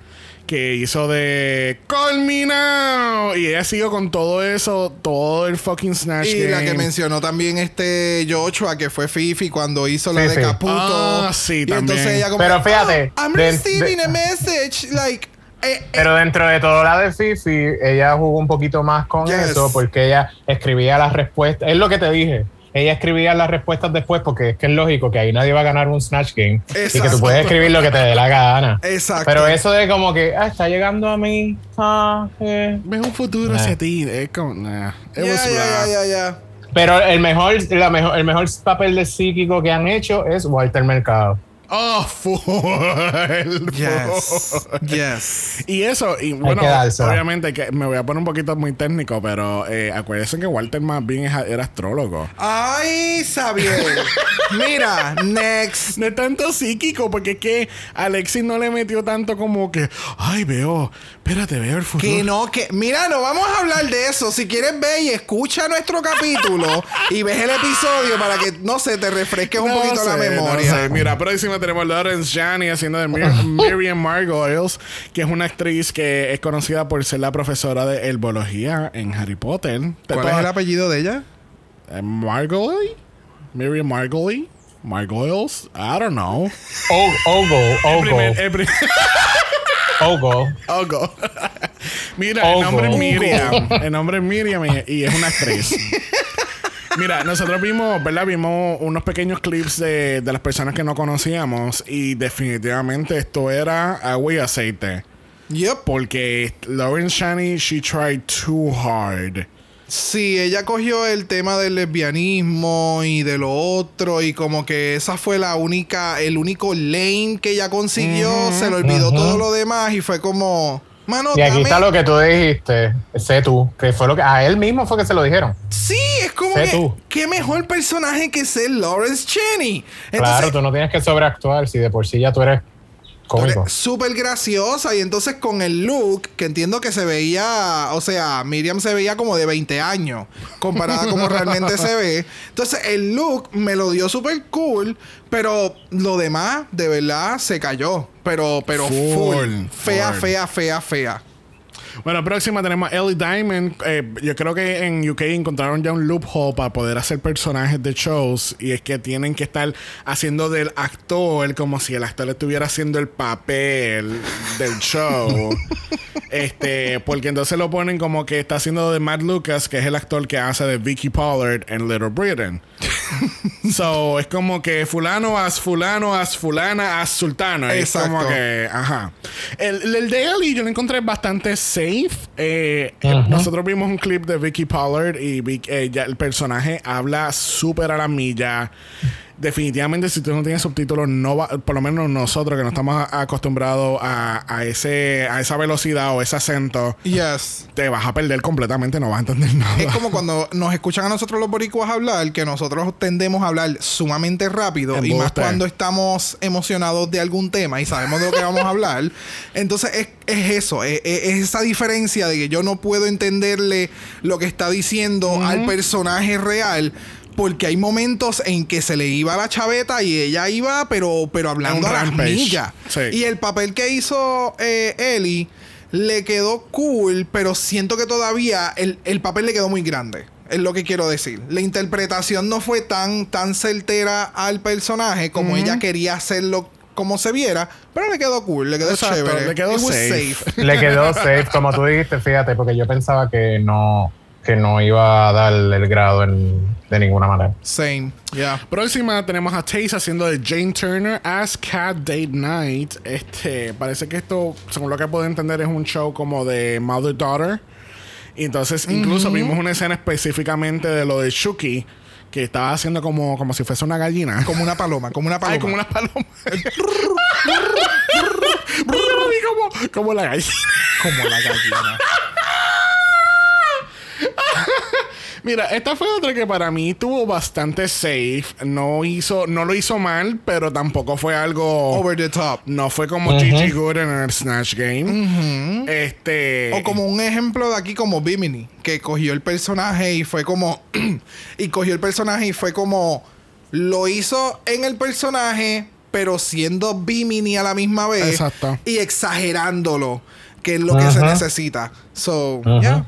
S1: que hizo de Call Me Now. Y ella siguió con todo eso, todo el fucking Snatch
S2: Y
S1: Game.
S2: la que mencionó también este Joshua, que fue Fifi cuando hizo la de
S3: Fifi.
S2: Caputo.
S1: Ah, sí,
S2: y
S1: también.
S2: entonces ella como,
S3: Pero fíjate,
S2: "Oh, I'm
S3: de-
S2: receiving
S3: de-
S2: a message. Like, eh, eh,
S3: Pero dentro de todo la de Fifi, ella jugó un poquito más con
S2: Yes.
S3: eso porque ella escribía las respuestas. Es lo que te dije. Ella escribía las respuestas después porque es que es lógico que ahí nadie va a ganar un Snatch Game y que
S2: Exacto.
S3: tú puedes escribir lo que te dé la gana.
S2: Exacto.
S3: Pero eso de como que, ah, está llegando a mí. Ah, eh.
S1: Ves un futuro
S3: Nah.
S1: hacia ti. Es como, nah. It was
S2: ya.
S3: Pero el mejor, la mejor, el mejor papel de psíquico que han hecho es Walter Mercado.
S1: Oh, full.
S2: Yes.
S1: full.
S2: yes.
S1: Y eso, y bueno, obviamente que me voy a poner un poquito muy técnico, pero eh, acuérdense que Walter más bien es- era astrólogo.
S2: Ay, Xavier. Mira, next.
S1: No es tanto psíquico, porque es que Alexis no le metió tanto como que, ay, veo, espérate, veo el futuro.
S2: Que no, que. Mira, no vamos a hablar de eso. Si quieres ver y escucha nuestro capítulo y ves el episodio para que, no sé, te refresques un poquito la
S1: sé, no
S2: memoria.
S1: sé. Mira, próxima tenemos Lawrence Janney haciendo de Mir- Miriam Margolyes, que es una actriz que es conocida por ser la profesora de herbología en Harry Potter.
S2: ¿Cuál es el apellido de ella?
S1: Eh, Margoly? Miriam Margoly? Margoyles? I don't know.
S3: Ogo, Ogo, Ogo.
S1: Ogo. Mira,
S3: Ogo.
S1: el nombre es. Miriam. El nombre es Miriam y, y es una actriz. Mira, nosotros vimos, ¿verdad? Vimos unos pequeños clips de, de las personas que no conocíamos y definitivamente esto era agua y aceite.
S2: Yep.
S1: Porque Lauren Shani, she tried too hard
S2: Sí, ella cogió el tema del lesbianismo y de lo otro y como que esa fue la única, el único lane que ella consiguió, se le olvidó todo lo demás y fue como, mano,
S3: Y aquí
S2: dame-
S3: está lo que tú dijiste, sé tú, que fue lo que a él mismo fue que se lo dijeron.
S2: Sí, es como
S3: Sé
S2: que,
S3: tú.
S2: qué mejor personaje que ser Lawrence Cheney.
S3: claro, tú no tienes que sobreactuar si de por sí ya tú eres
S2: Súper graciosa y entonces con el look, que entiendo que se veía, o sea, Miriam se veía como de 20 años, comparada como realmente se ve. Entonces el look me lo dio súper cool, pero lo demás de verdad se cayó. Pero, pero full.
S1: Full,
S2: Fea, fea, fea, fea.
S1: Bueno, próxima tenemos Ellie Diamond. Eh, yo creo que en UK encontraron ya un loophole para poder hacer personajes de shows. Y es que tienen que estar haciendo del actor como si el actor estuviera haciendo el papel del show. este, porque entonces lo ponen como que está haciendo de Matt Lucas, que es el actor que hace de Vicky Pollard en Little Britain. so, es como que fulano as fulano as fulana as sultano. Es
S2: Exacto.
S1: como que, ajá. El, el de Ellie yo lo encontré bastante Eh,
S3: Ujú.
S1: Nosotros vimos un clip de Vicky Pollard y Vic- eh, ya el personaje habla súper a la milla. Definitivamente, si tú no tienes subtítulos, no va, por lo menos nosotros que no estamos acostumbrados a, a ese, a esa velocidad o ese acento,
S2: Yes.
S1: te vas a perder completamente, no vas a entender nada.
S2: Es como cuando nos escuchan a nosotros los boricuas hablar, que nosotros tendemos a hablar sumamente rápido y más cuando estamos emocionados de algún tema y sabemos de lo que vamos a hablar. Entonces es, es eso, es, es- es esa diferencia de que yo no puedo entenderle lo que está diciendo al personaje real. Porque hay momentos en que se le iba la chaveta y ella iba, pero, pero hablando a las millas.
S1: Sí.
S2: Y el papel que hizo eh, Ellie le quedó cool, pero siento que todavía el, el papel le quedó muy grande. Es lo que quiero decir. La interpretación no fue tan, tan certera al personaje como ella quería hacerlo como se viera, pero le quedó cool, le quedó
S1: Exacto,
S2: chévere.
S1: le quedó
S2: was
S1: safe.
S3: Le quedó safe, como tú dijiste, fíjate, porque yo pensaba que no, que no iba a dar el grado en- de ninguna manera.
S2: Same, yeah.
S1: Próxima tenemos a Chase haciendo de Jane Turner as Cat Date Night. Este, parece que esto, según lo que puedo entender, es un show como de Mother Daughter. Y entonces, incluso vimos una escena específicamente de lo de Shuki, que estaba haciendo como, como si fuese una gallina.
S2: Como una paloma, como una paloma.
S1: Ay, como una paloma. Como la gallina.
S2: Como la gallina.
S1: Mira, esta fue otra que para mí tuvo bastante safe. No hizo, no lo hizo mal, pero tampoco fue algo.
S2: Over the top.
S1: No fue como
S3: Ujú.
S1: Gigi Good en el Snatch Game. Este.
S2: O como un ejemplo de aquí como Bimini, que cogió el personaje y fue como... y cogió el personaje y fue como... Lo hizo en el personaje, pero siendo Bimini a la misma vez.
S1: Exacto.
S2: Y exagerándolo, que es lo que se necesita. So, yeah.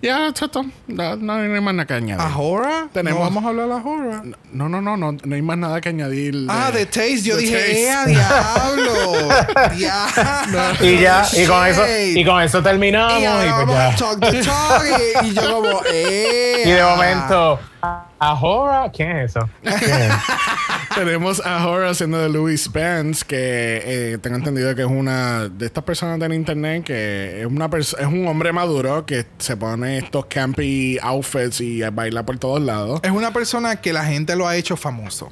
S1: Ya, chato. No, no hay más nada que añadir.
S2: ¿Ahora?
S1: Tenemos-
S2: ¿No vamos a hablar ahora?
S1: No, no, no, no, no hay más nada que añadir.
S2: Ah,
S1: de
S2: Taste. Yo
S1: The
S2: dije,
S1: Taste.
S2: ¡eh, a diablo! ¡Diablo!
S3: Y ya, y con eso, y con eso terminamos
S2: Y
S3: y,
S2: ahora
S3: pues
S2: vamos
S3: ya.
S2: a talk the talk. Y, y yo como, ¡eh!
S3: Y de momento, ¿Ahora? ¿Quién es eso? ¿Quién es?
S1: Tenemos a Horror haciendo de Louis Spence, que eh, tengo entendido que es una de estas personas del internet que es una es un hombre maduro que se pone estos campy outfits y baila por todos lados.
S2: Es una persona que la gente lo ha hecho famoso.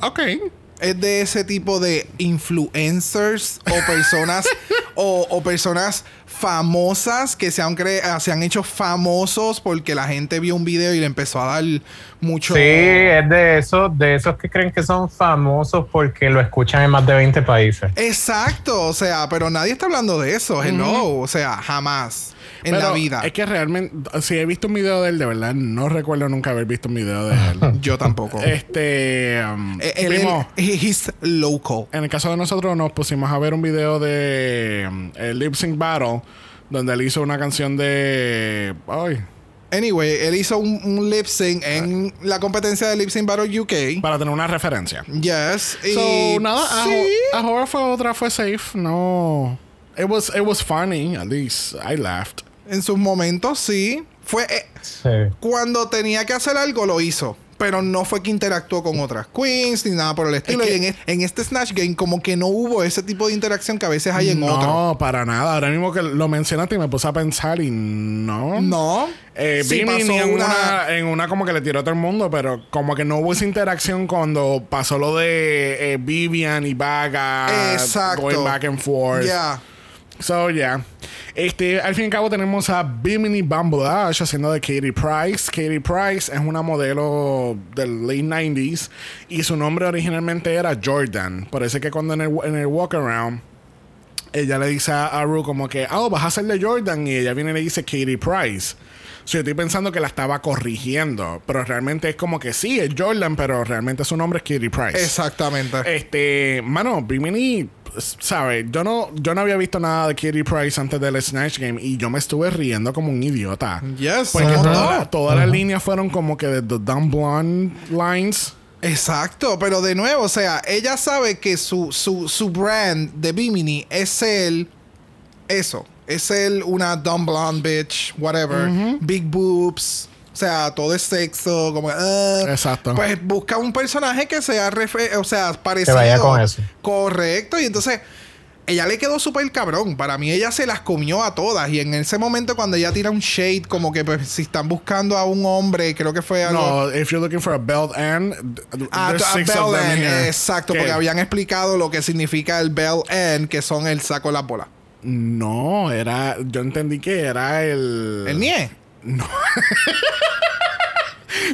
S1: Ok.
S2: Es de ese tipo de influencers o personas o, o personas famosas que se han, cre- ah, se han hecho famosos porque la gente vio un video y le empezó a dar mucho.
S3: Sí, es de esos, de esos que creen que son famosos porque lo escuchan en más de 20 países.
S2: Exacto, o sea, pero nadie está hablando de eso, hello, o sea, jamás en
S1: Pero
S2: la vida.
S1: Es que realmente, si he visto un video de él, de verdad, no recuerdo nunca haber visto un video de él.
S2: Yo tampoco.
S1: este. um,
S2: Eh, él,
S1: vimos-
S2: él- he- he's local.
S1: En el caso de nosotros nos pusimos a ver un video de um, el Lip Sync Battle donde él hizo una canción de ay,
S2: Anyway, él hizo un, un lip sync en la competencia de Lip Sync Battle UK.
S1: para tener una referencia.
S2: Yes. y-
S1: So, nada,
S2: sí.
S1: a fue otra, fue safe. No. It was, it was funny, at least. I laughed.
S2: En sus momentos, sí. Fue eh,
S3: Sí.
S2: cuando tenía que hacer algo, lo hizo. pero no fue que interactuó con otras queens ni nada por el estilo.
S1: que-
S2: y en, en este Snatch Game como que no hubo ese tipo de interacción que a veces hay en
S1: no,
S2: otro.
S1: para nada. Ahora mismo que lo mencionaste y me puse a pensar y no.
S2: No.
S1: Eh,
S2: Sí
S1: Bimini
S2: pasó
S1: en una...
S2: una-
S1: en una como que le tiró a todo el mundo, pero como que no hubo esa interacción cuando pasó lo de eh, Vivian y Vaga.
S2: Exacto.
S1: Going back and forth.
S2: Ya.
S1: So, yeah. Este, al fin y al cabo tenemos a Bimini Bambudash haciendo de Katie Price. Katie Price es una modelo del late 90s y su nombre originalmente era Jordan. Parece que cuando en el, en el walk around ella le dice a Ru como que, oh, vas a ser de Jordan y ella viene y le dice Katie Price. So, yo estoy pensando que la estaba corrigiendo, pero realmente es como que sí, es Jordan, pero realmente su nombre es Katie Price.
S2: Exactamente.
S1: Este, mano, Bimini, ¿sabes? Yo no, yo no había visto nada de Katie Price antes del Snatch Game y yo me estuve riendo como un idiota.
S2: yes.
S1: Porque toda todas las líneas fueron como que de The Dumb Blonde Lines.
S2: Exacto, pero de nuevo, o sea, ella sabe que su, su, su brand de Bimini es el. Eso. Es el una dumb blonde bitch, whatever. Big boobs. O sea, todo es sexo, como. ah.
S1: Exacto.
S2: Pues busca un personaje que sea, o sea, parecido.
S3: vaya con eso.
S2: Correcto. Y entonces, ella le quedó súper cabrón. Para mí, ella se las comió a todas. Y en ese momento, cuando ella tira un shade, como que pues, si están buscando a un hombre, creo que fue algo.
S1: No, if you're looking for a belt end,
S2: Ah,
S1: there's
S2: a
S1: six
S2: bell
S1: of them
S2: end,
S1: here.
S2: exacto,
S1: ¿Qué?
S2: porque habían explicado lo que significa el bell end, que son el saco de las bolas.
S1: No, era, yo entendí que era el...
S2: El nie.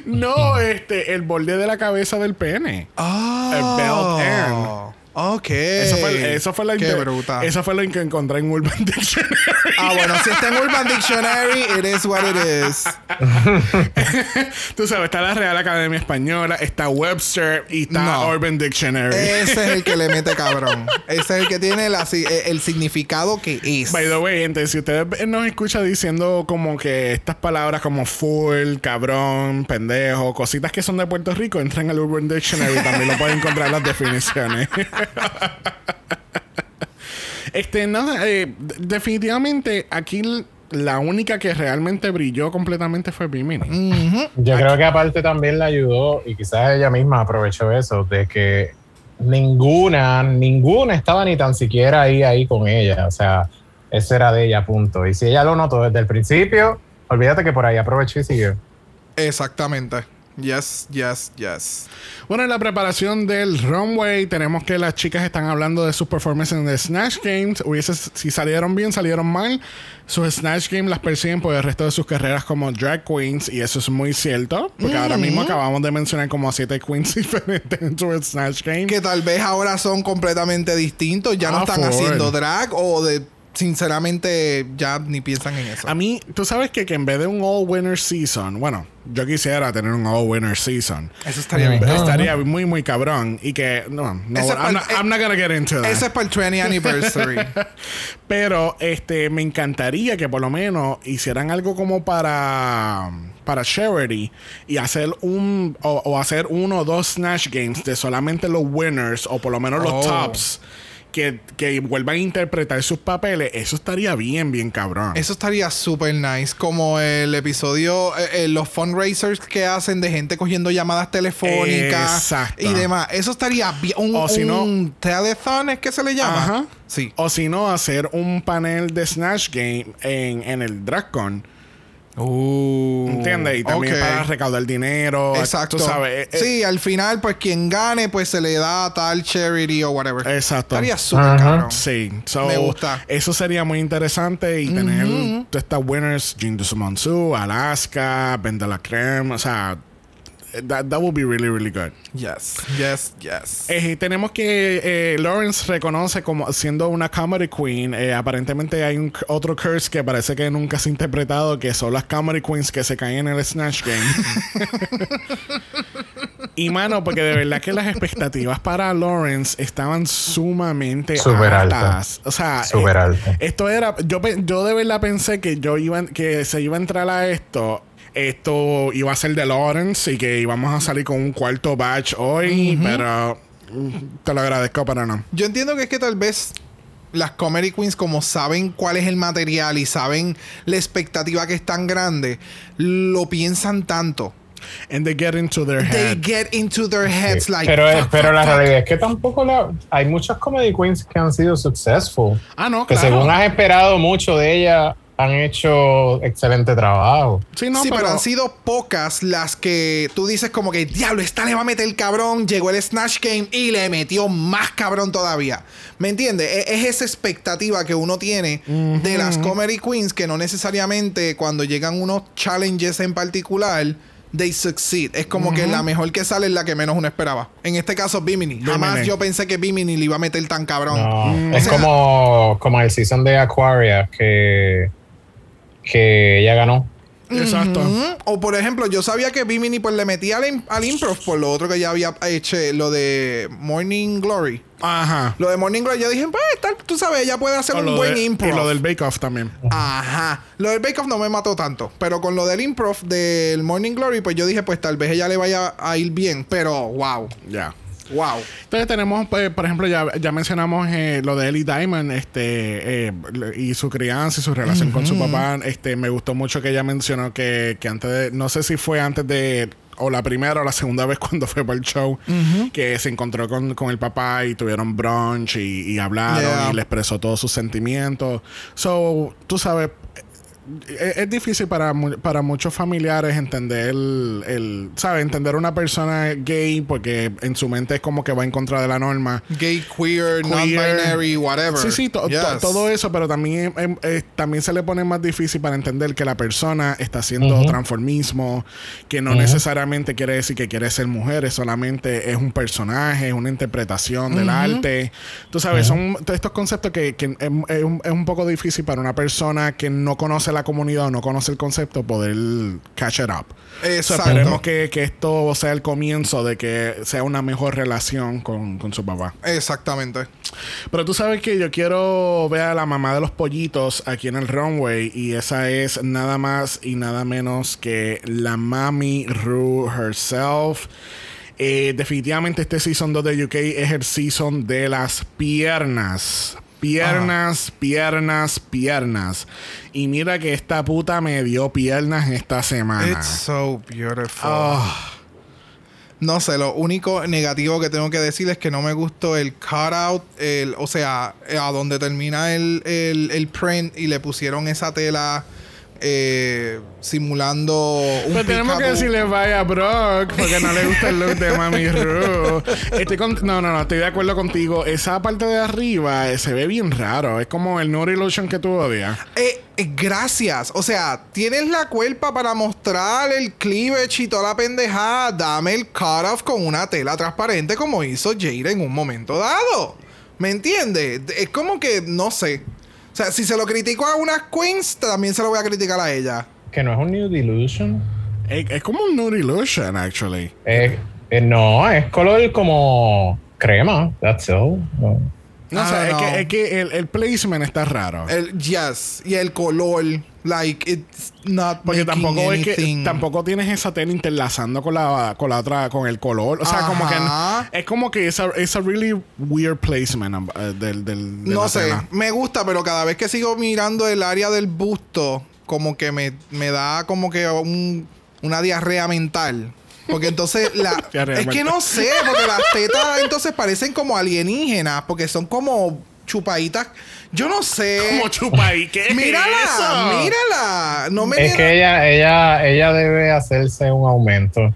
S1: No, este, el borde de la cabeza del pene.
S2: Ah.
S1: El bell end.
S2: Ok.
S1: Eso fue, eso fue la
S2: Qué bruta.
S1: Eso fue lo que encontré en Urban Dictionary.
S2: Ah, bueno, si está en Urban Dictionary, it is what it is.
S1: Tú sabes, está la Real Academia Española, está Webster y está
S2: No.
S1: Urban Dictionary.
S2: Ese es el que le mete cabrón. Ese es el que tiene la eh, el significado que es.
S1: By the way, gente, si ustedes nos escuchan diciendo como que estas palabras como full, cabrón, pendejo, cositas que son de Puerto Rico, entran al Urban Dictionary y también lo pueden encontrar las definiciones. este, nada, eh, definitivamente aquí la única que realmente brilló completamente fue Bimini.
S3: Yo creo que aparte también le ayudó, y quizás ella misma aprovechó eso, de que ninguna, ninguna estaba ni tan siquiera ahí, ahí con ella. O sea, eso era de ella, punto. Y si ella lo notó desde el principio, olvídate que por ahí aprovechó y siguió.
S2: Exactamente. Yes, yes, yes.
S1: Bueno, en la preparación del runway tenemos que las chicas están hablando de sus performances en el Snatch Games. Hubiese, si salieron bien, salieron mal. Sus Snatch Games las persiguen por el resto de sus carreras como drag queens y eso es muy cierto. Porque ahora mismo acabamos de mencionar como a siete queens diferentes en su Snatch Game.
S2: Que tal vez ahora son completamente distintos. Ya no
S1: Ah,
S2: están
S1: full.
S2: haciendo drag o de. Sinceramente, ya ni piensan en eso.
S1: A mí, tú sabes que, que en vez de un All Winner Season, bueno, yo quisiera tener un All Winner Season.
S2: Eso estaría bien.
S1: Estaría muy, muy cabrón. Y que, no, no
S2: Ese es
S1: I'm, not, I'm not gonna get into that.
S2: Ese es para el 20 anniversary.
S1: Pero este me encantaría que por lo menos hicieran algo como para para charity y hacer un o, o hacer uno o dos snatch games de solamente los winners o por lo menos los
S2: Oh.
S1: tops que, que vuelvan a interpretar sus papeles, eso estaría bien, bien cabrón.
S2: Eso estaría súper nice. Como el episodio, eh, eh, los fundraisers que hacen de gente cogiendo llamadas telefónicas
S1: Exacto.
S2: y demás. Eso estaría bien. Un,
S1: O si no-
S2: un telethon es que se le llama.
S1: Ajá.
S2: Sí.
S1: O si no, hacer un panel de Snatch Game en, en el DragCon.
S2: Uh,
S1: ¿Entiendes? Y también para recaudar dinero.
S2: Exacto.
S1: Tú sabes. eh, eh,
S2: sí, al final, pues quien gane, pues se le da a tal charity o whatever.
S1: Exacto.
S2: Estaría súper cabrón.
S1: Sí, so,
S2: Me gusta.
S1: Eso sería muy interesante y tener todas estas winners, de Monsu, Alaska, Ben de la Creme, o sea, that, that would be really, really good.
S2: Yes, yes, yes.
S1: Eh, tenemos que eh, Lawrence reconoce como siendo una comedy queen. eh, aparentemente hay un otro curse que parece que nunca se ha interpretado, que son las comedy queens que se caen en el Snatch Game. y mano, porque de verdad que las expectativas para Lawrence estaban sumamente
S3: Súper
S1: altas.
S3: altas.
S1: O sea,
S3: Súper
S1: eh,
S3: altas.
S1: esto era, yo, yo de verdad pensé que yo iba, que se iba a entrar a esto. Esto iba a ser de Lawrence y que íbamos a salir con un cuarto batch hoy, pero mm, te lo agradezco, pero no.
S2: Yo entiendo que es que tal vez las comedy queens, como saben cuál es el material y saben la expectativa que es tan grande, lo piensan tanto.
S1: And they get into their
S2: They
S1: head.
S2: get into their heads like.
S3: pero
S2: fuck,
S3: pero
S2: fuck,
S3: la
S2: fuck.
S3: realidad es que tampoco la, hay muchas comedy queens que han sido successful.
S1: Ah, no,
S3: Que
S1: claro.
S3: según has esperado mucho de ellas, han hecho excelente trabajo.
S1: Sí, no,
S2: sí, pero,
S1: pero,
S2: han sido pocas las que tú dices como que, diablo, esta le va a meter el cabrón, llegó el Snatch Game y le metió más cabrón todavía. ¿Me entiendes? E- Es, esa expectativa que uno tiene de las comedy queens que no necesariamente cuando llegan unos challenges en particular, they succeed. Es como que la mejor que sale es la que menos uno esperaba. En este caso, Bimini. Jamás
S1: Bimini.
S2: yo pensé que Bimini le iba a meter tan cabrón.
S3: No, es
S2: sea,
S3: como, como el season de Aquaria que, que ella ganó.
S1: Exacto.
S2: O por ejemplo, yo sabía que Bimini pues le metía al, al improv por lo otro que ya había hecho, lo de Morning Glory.
S1: Ajá.
S2: Lo de Morning Glory, yo dije, pues, tal, tú sabes, ella puede hacer
S1: O
S2: un buen
S1: de-
S2: improv.
S1: Y lo del Bake Off también.
S2: Ajá. Lo del Bake Off no me mató tanto. Pero con lo del improv del Morning Glory, pues yo dije, pues tal vez ella le vaya a ir bien. Pero, wow.
S1: Ya.
S2: Wow.
S1: Entonces tenemos, pues, por ejemplo, ya, ya mencionamos eh, lo de Ellie Diamond, este, eh, y su crianza y su relación con su papá. Este, me gustó mucho que ella mencionó que, que antes de, no sé si fue antes de o la primera o la segunda vez cuando fue para el show, que se encontró con, con el papá y tuvieron brunch y, y hablaron
S2: Yeah.
S1: y le expresó todos sus sentimientos. So, tú sabes, es, es difícil para, para muchos familiares entender el, el, ¿sabes? Entender una persona gay porque en su mente es como que va en contra de la norma.
S2: Gay, queer, non-binary, whatever.
S1: Sí, sí, to- todo eso, pero también, eh, también se le pone más difícil para entender que la persona está haciendo transformismo, que no necesariamente quiere decir que quiere ser mujer, es solamente es un personaje, es una interpretación del arte. Tú sabes, son todos estos conceptos que, que es, es un, es un poco difícil para una persona que no conoce la comunidad o no conoce el concepto poder catch it up. So,
S2: Exacto.
S1: esperemos que, que esto sea el comienzo de que sea una mejor relación con, con su papá.
S2: Exactamente.
S1: Pero tú sabes que yo quiero ver a la mamá de los pollitos aquí en el runway y esa es nada más y nada menos que la mami Rue herself. Eh, definitivamente este season 2 de UK es el season de las piernas. Piernas, piernas, piernas. Y mira que esta puta me dio piernas esta semana.
S2: It's so beautiful.
S1: Ah.
S2: No sé, lo único negativo que tengo que decir es que no me gustó el cutout, el, o sea, a donde termina el, el, el print y le pusieron esa tela eh, simulando un
S1: Pues tenemos que decirle vaya a Brock porque no le gusta el look de Mami Ru. Estoy con- no, no, no, estoy de acuerdo contigo. Esa parte de arriba eh, se ve bien raro. Es como el Nuri Illusion que tú odias.
S2: Eh, eh, gracias. O sea, tienes la cuerpa para mostrar el cleavage y toda la pendejada. Dame el cutoff con una tela transparente como hizo Jade en un momento dado. ¿Me entiendes? Es como que, no sé. O sea, si se lo critico a unas queens, también se lo voy a criticar a ella.
S3: Que no es un New Delusion.
S1: Es, es como un Nuri Illusion, actually.
S3: Eh, eh, no, es color como crema. That's all. No.
S1: No
S2: I
S1: sé,
S2: don't
S1: es que, es que el, el placement está raro.
S2: El yes. Y el color. Like, it's not
S1: Porque tampoco es que tampoco tienes esa tela interlazando con la, con la otra, con el color. O sea, como que es como que es a, es a really weird placement uh, del, del de
S2: No
S1: la
S2: sé,
S1: tela.
S2: me gusta, pero cada vez que sigo mirando el área del busto, como que me, me da como que un- una diarrea mental. Porque entonces la... Es que no sé, porque las tetas entonces parecen como alienígenas, porque son como chupaditas. Yo no sé.
S1: Como chupa ahí, ¿qué es
S2: Mírala,
S1: eso?
S2: mírala. No me
S3: Es que ella, ella, ella debe hacerse un aumento.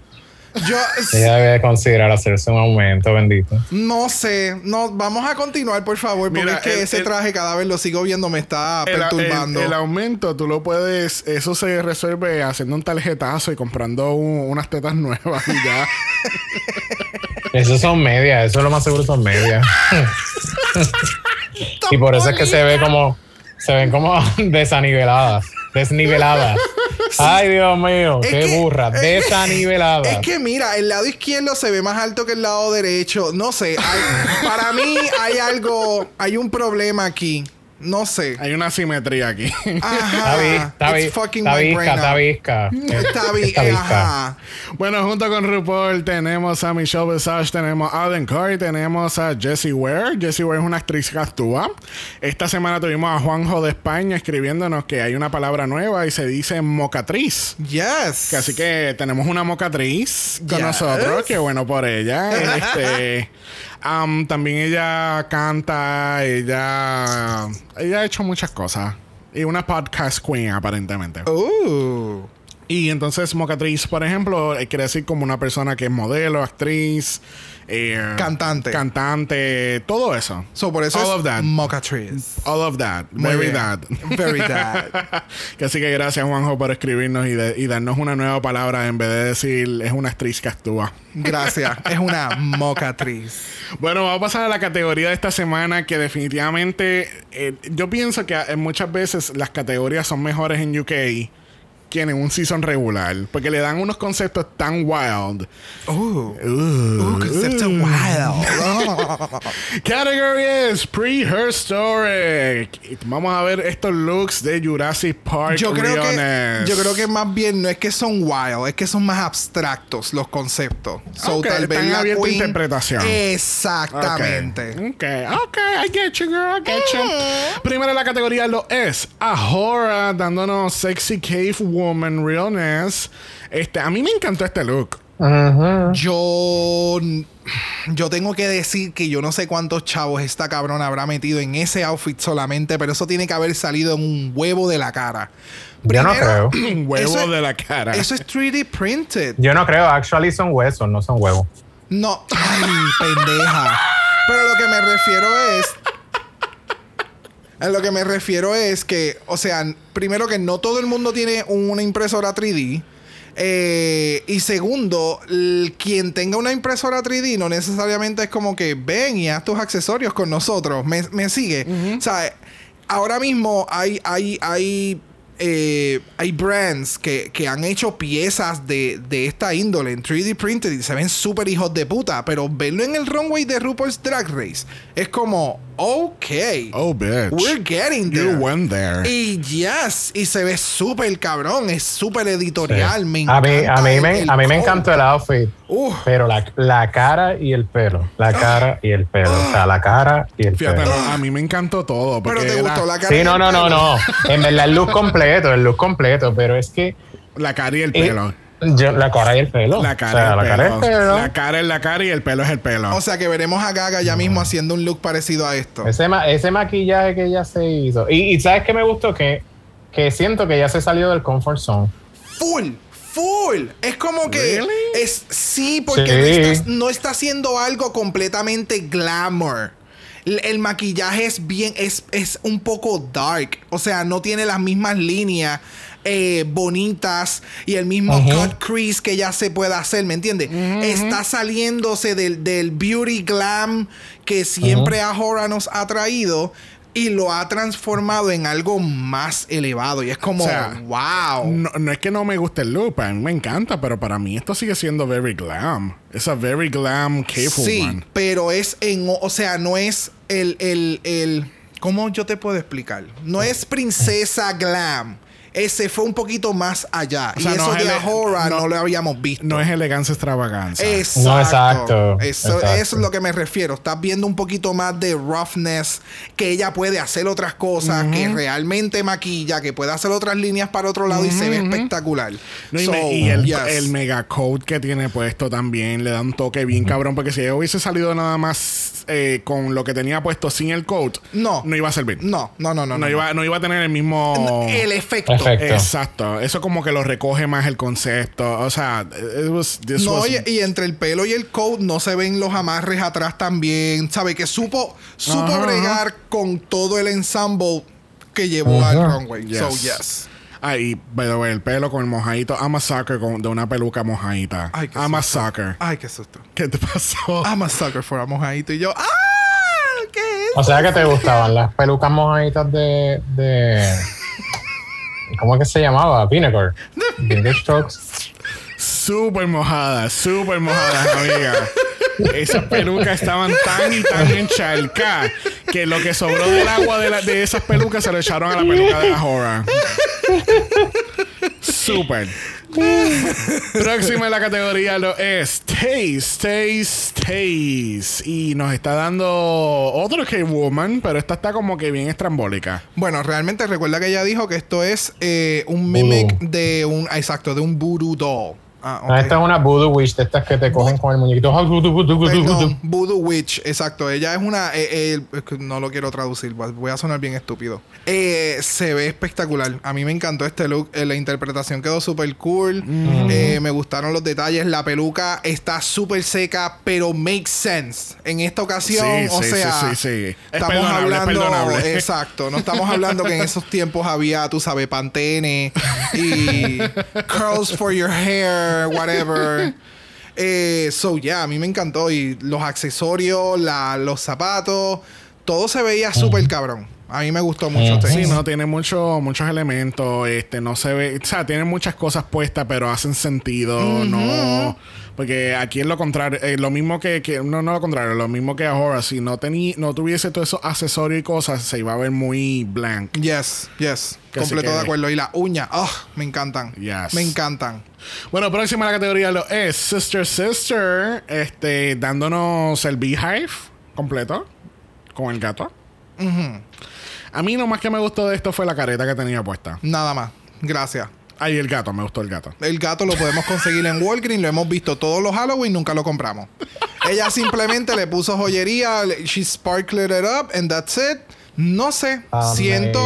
S2: Yo
S3: Ella debe considerar hacerse un aumento, bendito.
S2: no sé. No, vamos a continuar, por favor, porque
S1: Mira,
S2: es que
S1: el-
S2: ese
S1: el-
S2: traje cada vez lo sigo viendo, me está
S1: El,
S2: perturbando.
S1: el- el aumento, tú lo puedes, eso se resuelve haciendo un tarjetazo y comprando un- unas tetas nuevas y ya.
S3: Eso son medias, eso es lo más seguro son medias. y por eso es que se ve como, se ven como desaniveladas, desniveladas. Ay, Dios mío,
S2: Es
S3: qué
S2: que-
S3: burra,
S2: es-
S3: desaniveladas.
S2: Es que mira, el lado izquierdo se ve más alto que el lado derecho. No sé, hay- para mí hay algo, hay un problema aquí. No sé.
S1: Hay una simetría aquí.
S2: Ajá.
S3: Está visca,
S2: brain
S3: está
S1: bueno, junto con RuPaul tenemos a Michelle Visage, tenemos a Aden Curry, tenemos a Jessie Ware. Jessie Ware es una actriz que actúa. Esta semana tuvimos a Juanjo de España escribiéndonos que hay una palabra nueva y se dice mocatriz.
S2: Yes.
S1: Que Así que tenemos una mocatriz con
S2: Yes.
S1: nosotros, qué bueno por ella. Este, am, también ella canta, ella, ella ha hecho muchas cosas. Y una podcast queen, aparentemente.
S2: Uh.
S1: Y entonces mocatriz, por ejemplo, eh, quiere decir como una persona que es modelo, actriz, eh,
S2: Cantante.
S1: cantante, todo eso.
S2: So por eso
S1: All
S2: es
S1: of that.
S2: Mocatriz.
S1: All of that.
S2: Muy
S1: Very
S2: bien.
S1: that.
S2: Very that.
S1: así que gracias Juanjo por escribirnos y, de- y darnos una nueva palabra en vez de decir es una actriz que actúa.
S2: Gracias. Es una mocatriz.
S1: Bueno, vamos a pasar a la categoría de esta semana que definitivamente eh, yo pienso que muchas veces las categorías son mejores en UK que en un season regular porque le dan unos conceptos tan wild.
S2: Uh.
S1: Uh,
S2: Uh, concepto wild.
S1: Category es Pre-Her Story. Vamos a ver estos looks de Jurassic Park.
S2: Yo creo que yo creo que más bien no es que son wild, es que son más abstractos los conceptos. So,
S1: Ok,
S2: tal vez la queen-
S1: interpretación.
S2: Exactamente.
S1: Ok, ok, I get you, girl, I get you. Primero la categoría lo es Ahora dándonos Sexy Cave Woman Realness. Este, a mí me encantó este look.
S2: Yo yo tengo que decir que yo no sé cuántos chavos esta cabrona habrá metido en ese outfit solamente, pero eso tiene que haber salido en un huevo de la cara.
S3: Yo no creo.
S1: Un huevo
S2: Eso es-
S1: de la cara.
S2: Eso es 3D printed.
S3: Yo no creo. Actually son huesos, no son huevos.
S2: No, ay, pendeja. Pero lo que me refiero es. A lo que me refiero es que, o sea, primero que no todo el mundo tiene una impresora 3D. Eh, y segundo, quien tenga una impresora 3D no necesariamente es como que ven y haz tus accesorios con nosotros. Me, me sigue. O sea, ahora mismo hay, hay, hay, eh, hay brands que, que han hecho piezas de, de esta índole en 3D printed y se ven súper hijos de puta. Pero verlo en el runway de RuPaul's Drag Race es como, ok.
S1: Oh, bitch.
S2: We're getting there.
S1: You went there.
S2: Y yes, y se ve súper cabrón, es súper editorial. Me
S3: a mí,
S2: encanta
S3: a mí,
S2: el-
S3: me,
S2: el
S3: a mí me encantó el outfit.
S2: Uf.
S3: Pero la, la cara y el pelo. La cara y el pelo. O sea, la cara y el
S1: Fíjate,
S3: pelo.
S1: no, a mí me encantó todo.
S2: Pero te
S1: era
S2: gustó la cara.
S3: Sí,
S2: y
S3: no,
S2: el
S3: no, no,
S2: pelo?
S3: no. En verdad el look completo, el look completo. Pero es que
S1: La cara y el
S3: eh,
S1: pelo.
S3: Yo- la cara y el pelo.
S1: La
S3: o
S1: cara
S3: sea,
S1: y el
S3: la
S1: pelo.
S3: cara el pelo.
S1: La cara es la cara y el pelo es el pelo.
S2: O sea que veremos a Gaga ya mismo haciendo un look parecido a esto.
S3: Ese, ma- ese maquillaje que ella se hizo. Y, y ¿sabes qué me gustó? Que, que siento que ella se salió del comfort zone.
S2: Full, full. Es como que
S1: Really?
S2: es sí, porque
S3: Sí.
S2: No, está, no está haciendo algo completamente glamour. El, el maquillaje es bien, es, es un poco dark. O sea, no tiene las mismas líneas eh, bonitas y el mismo
S3: Ujú.
S2: cut crease que ya se puede hacer, ¿me entiendes? Está saliéndose del, del beauty glam que siempre Ahora nos ha traído y lo ha transformado en algo más elevado. Y es como,
S1: O sea,
S2: wow.
S1: No, no es que no me guste el look, a mí me encanta, pero para mí esto sigue siendo very glam. Es a very glam cave
S2: Sí, pero es en, o sea, no es el, el, el, ¿cómo yo te puedo explicar? No es princesa glam. Ese fue un poquito más allá.
S1: O sea,
S2: y
S1: no
S2: eso
S1: es
S2: de Ahora no,
S1: no-
S2: lo habíamos visto.
S1: No es elegancia extravaganza.
S2: Exacto.
S3: No, exacto,
S2: Eso,
S3: exacto.
S2: eso es lo que me refiero. Estás viendo un poquito más de roughness, que ella puede hacer otras cosas, que realmente maquilla, que puede hacer otras líneas para otro lado y se ve espectacular.
S1: No, y,
S2: So,
S1: me- y el,
S2: yes.
S1: el mega coat que tiene puesto también le da un toque bien cabrón. Porque si ella hubiese salido nada más eh, con lo que tenía puesto sin el coat,
S2: No.
S1: no iba a servir.
S2: No, no, no, no.
S1: No, iba, no iba a tener el mismo.
S2: El efecto.
S3: Efecto.
S1: Exacto. Eso como que lo recoge más el concepto. O sea, it was, this
S2: No,
S1: was-
S2: y, y entre el pelo y el coat no se ven los amarres atrás también. ¿Sabe? Que supo, supo
S1: Ajá,
S2: bregar con todo el ensemble que llevó
S3: Ajá.
S2: al runway.
S1: Yes.
S2: So, yes.
S1: Y by the way, el pelo con el mojadito. I'm a sucker con, de una peluca mojadita.
S2: Ay, qué
S1: I'm a
S2: susto.
S1: sucker.
S2: Ay, qué susto.
S1: ¿Qué te pasó?
S2: I'm a sucker for a mojadito. Y yo, ¡ah! ¿Qué es?
S3: O sea que te gustaban las pelucas mojaditas de. de ¿Cómo es que se llamaba? Vinegar. Vinegar Strokes.
S1: Súper mojadas, súper mojadas, amiga. Esas pelucas estaban tan y tan encharcadas que lo que sobró del agua de, la- de esas pelucas se lo echaron a la peluca de Ahora. Super. Próxima en la categoría lo es Taste, Taste, Taste. Y nos está dando otro K-Woman, pero esta está como que bien estrambólica.
S2: Bueno, realmente recuerda que ella dijo que esto es eh, un mimic de un. Exacto, de un voodoo doll. Ah,
S3: No,
S2: ok.
S3: esta es una voodoo witch de estas que te cogen con el muñequito. Ah, voodoo.
S2: Perdón, Witch, exacto. Ella es una. eh, eh, no lo quiero traducir, voy a sonar bien estúpido. Eh, se ve espectacular. A mí me encantó este look. eh, la interpretación quedó súper cool. Eh, me gustaron los detalles. La peluca está súper seca, pero makes sense. En esta ocasión,
S1: Sí,
S2: o
S1: sí,
S2: sea,
S1: sí, sí, sí. Es
S2: estamos
S1: es
S2: hablando.
S1: perdonable.
S2: Exacto. No estamos hablando que en esos tiempos había, tú sabes, Pantene y curls for your hair, whatever. Eh, so, yeah, a mí me encantó. Y los accesorios, la, los zapatos, todo se veía súper cabrón. A mí me gustó mucho. Taste.
S1: Sí, no, tiene mucho, muchos elementos, este, no se ve, o sea, tiene muchas cosas puestas, pero hacen sentido, no, porque aquí es lo contrario, eh, lo mismo que, que- no, no lo contrario, lo mismo que ahora, si no tení, no tuviese todos esos accesorios y cosas, se iba a ver muy blank.
S2: Yes, yes.
S1: Que
S2: Completo
S1: que-
S2: de acuerdo. Y las uñas, oh, me encantan.
S1: Yes.
S2: Me encantan.
S1: Bueno, próxima a la categoría lo es Sister Sister, este, dándonos el Beehive completo con el gato. A mí lo más que me gustó de esto fue la careta que tenía puesta.
S2: Nada más. Gracias.
S1: Ay, el gato, me gustó el gato.
S2: El gato lo podemos conseguir en Walgreens, lo hemos visto todos los Halloween, nunca lo compramos. Ella simplemente le puso joyería, she sparkled it up, and that's it. No sé,
S3: A
S2: siento,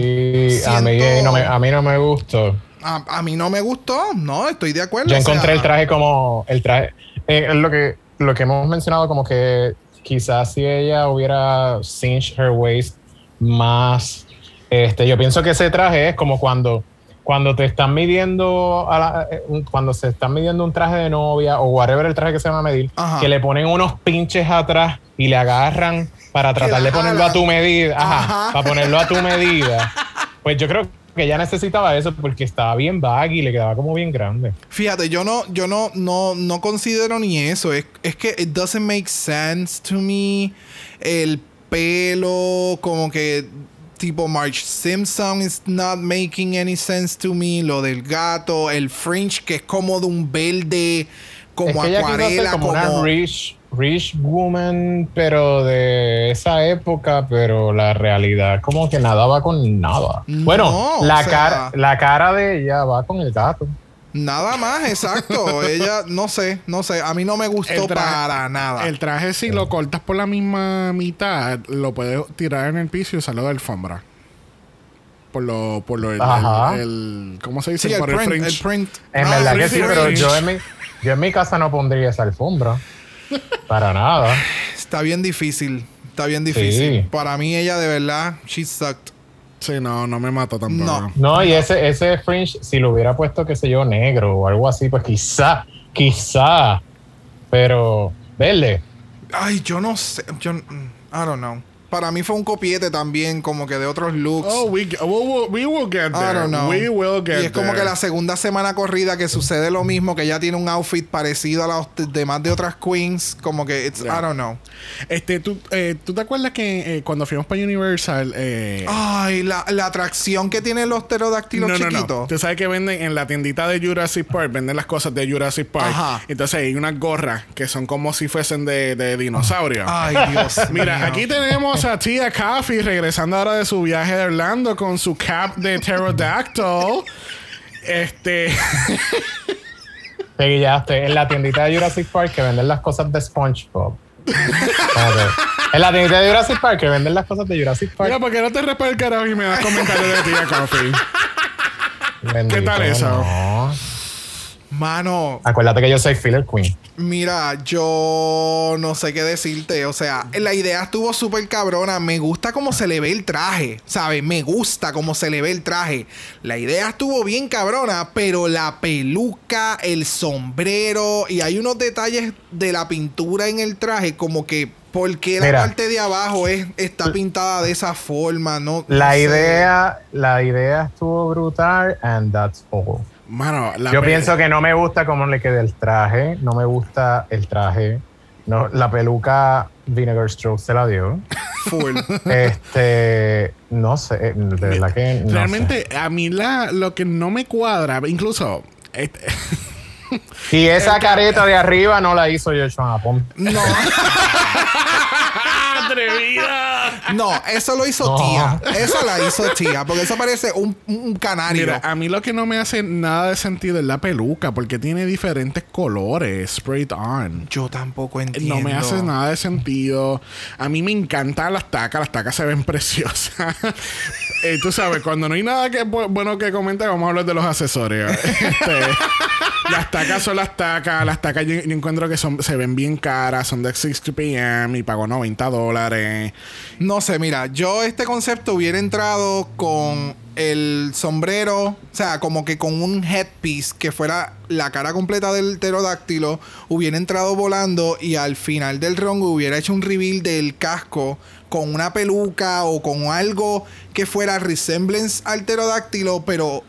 S3: mí- A mí, no me, a mí no me gustó.
S2: a, a mí no me gustó, no, estoy de acuerdo.
S3: Yo
S2: o sea,
S3: encontré el traje como. El traje. eh, es lo que, lo que hemos mencionado, como que quizás si ella hubiera cinched her waist más. Este, yo pienso que ese traje es como cuando. Cuando te están midiendo a la- eh, cuando se están midiendo un traje de novia o whatever el traje que se van a medir,
S2: Ajá.
S3: que le ponen unos pinches atrás y le agarran para tratar de ponerlo a tu medida, ajá,
S2: Ajá.
S3: para ponerlo a tu medida. Pues yo creo que ella necesitaba eso porque estaba bien baggy y le quedaba como bien grande.
S2: Fíjate, yo no, yo no, no, no considero ni eso. Es, es que it doesn't make sense to me. El pelo, como que tipo Marge Simpson is not making any sense to me. Lo del gato, el fringe que es como de un verde, como
S3: es que
S2: acuarela,
S3: como,
S2: como,
S3: una rich, rich woman, pero de esa época, pero la realidad como que nada va con nada.
S2: No,
S3: bueno, la,
S2: sea-
S3: cara, la cara de ella va con el gato.
S2: Nada más, exacto. Ella, no sé, no sé. A mí no me gustó
S1: traje-
S2: para nada.
S1: El traje, si lo cortas por la misma mitad, lo puedes tirar en el piso y usarlo de alfombra. Por lo, por lo, el,
S3: Ajá.
S1: el- el- ¿cómo se dice?
S2: sí, el
S1: por el
S2: print, el print.
S3: En
S2: Ah,
S3: verdad que sí, pero yo en, mi, yo en mi casa no pondría esa alfombra. Para nada.
S2: Está bien difícil. Está bien difícil.
S3: Sí.
S2: Para mí, ella de verdad, she sucked.
S1: Sí, no, no me mato tampoco.
S2: No.
S3: No, y ese, ese fringe, si lo hubiera puesto, qué sé yo, negro o algo así, pues quizá, quizá. Pero, verde.
S2: Ay, yo no sé. Yo, mm, I don't know. Para mí fue un copiete también, como que de otros looks.
S1: Oh, we, we, will, we will get
S2: I
S1: there.
S2: don't know.
S1: We will get
S2: y es como que la segunda semana corrida que sucede lo mismo, que ella tiene un outfit parecido a los demás de otras queens. Como que, it's,
S1: Yeah.
S2: I don't know.
S1: Este, ¿tú, eh, ¿tú te acuerdas que eh, cuando fuimos para Universal... Eh,
S2: Ay, la, la atracción que tienen los pterodáctilos
S1: no, no,
S2: chiquitos.
S1: no. Tú sabes que venden en la tiendita de Jurassic Park, venden las cosas de Jurassic Park.
S2: Ajá.
S1: Entonces hay unas gorras que son como si fuesen de, de dinosaurio.
S2: Ay, Dios.
S1: Mira,
S2: mío.
S1: aquí tenemos a Tia Coffee regresando ahora de su viaje de Orlando con su cap de pterodactyl. Este.
S3: Te guillaste en la tiendita de Jurassic Park que venden las cosas de SpongeBob. En la tiendita de Jurassic Park que venden las cosas de Jurassic Park.
S1: Mira, ¿por qué no te respeto el carajo y me das comentarios de Tia Coffee?
S3: Bendito,
S1: tal eso?
S3: no.
S2: Mano,
S3: Acuérdate que yo soy Filler Queen.
S2: Mira, yo no sé qué decirte. O sea, la idea estuvo súper cabrona. Me gusta cómo se le ve el traje. ¿Sabes? Me gusta cómo se le ve el traje. La idea estuvo bien cabrona, pero la peluca, el sombrero y hay unos detalles de la pintura en el traje como que... ¿Por qué la
S3: Mira.
S2: parte de abajo es, está pintada de esa forma? No,
S3: La
S2: no sé.
S3: idea, la idea estuvo brutal and that's all.
S1: Mano, la
S3: Yo pienso que no me gusta cómo le queda el traje, no me gusta el traje. No, la peluca Vinegar Stroke se la dio.
S2: Full.
S3: Este, no sé, eh, de verdad que no
S1: Realmente, a mí la, lo que no me cuadra, incluso. Este.
S3: Y esa careta de arriba no la hizo Joshua Japón.
S2: No,
S1: ¡Atrevida!
S2: No, eso lo hizo
S3: No.
S2: tía. Eso la hizo tía, porque eso parece un, un canario.
S1: Mira, a mí lo que no me hace nada de sentido es la peluca, porque tiene diferentes colores, sprayed on.
S2: Yo tampoco entiendo.
S1: No me hace nada de sentido. A mí me encantan las tacas. Las tacas se ven preciosas. Eh, tú sabes, cuando no hay nada que bueno que comentar, vamos a hablar de los accesorios. Este, las tacas son las tacas. Las tacas yo, encuentro que son, se ven bien caras. Son de 60 PM y pago 90 dólares.
S2: No sé, mira, yo este concepto hubiera entrado con el sombrero, o sea, como que con un headpiece que fuera la cara completa del pterodáctilo, hubiera entrado volando y al final del rongo hubiera hecho un reveal del casco con una peluca o con algo que fuera resemblance al pterodáctilo, pero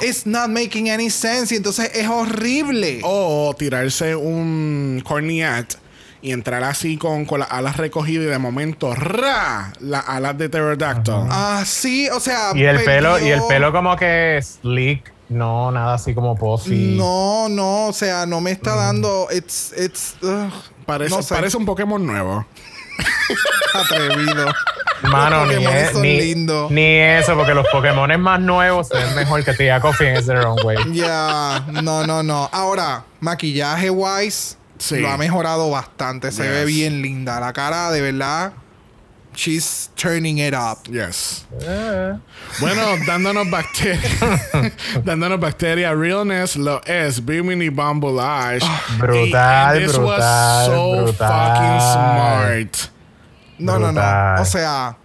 S2: it's not making any sense y entonces es horrible.
S1: O tirarse un corniat y entrar así con, con las alas recogidas y de momento ¡ra! Las alas de pterodactyl.
S2: Ah, sí, o sea,
S3: Y el pelo, y el pelo como que slick, no nada así como puffy.
S2: No, no, o sea, no me está dando. It's, it's, ugh,
S1: Parece,
S2: no sé.
S1: parece un Pokémon nuevo.
S2: atrevido.
S3: Mano, ni, e-
S2: son
S3: ni, ni eso, porque los Pokémon más nuevos se ven mejor que Tia Coffee en ese wrong way.
S2: Ya, no, no, no. Ahora, maquillaje wise,
S1: Sí.
S2: lo ha mejorado bastante. Se
S1: Yes.
S2: ve bien linda. La cara, de verdad, she's turning it up.
S1: Yes. Bueno, dándonos bacteria. dándonos bacteria. Realness lo es. Bimini Bambulage.
S3: brutal,
S1: Y- and this
S3: brutal,
S1: was so
S3: brutal.
S1: fucking smart.
S2: No, no,
S3: Brutal.
S2: no. O sea,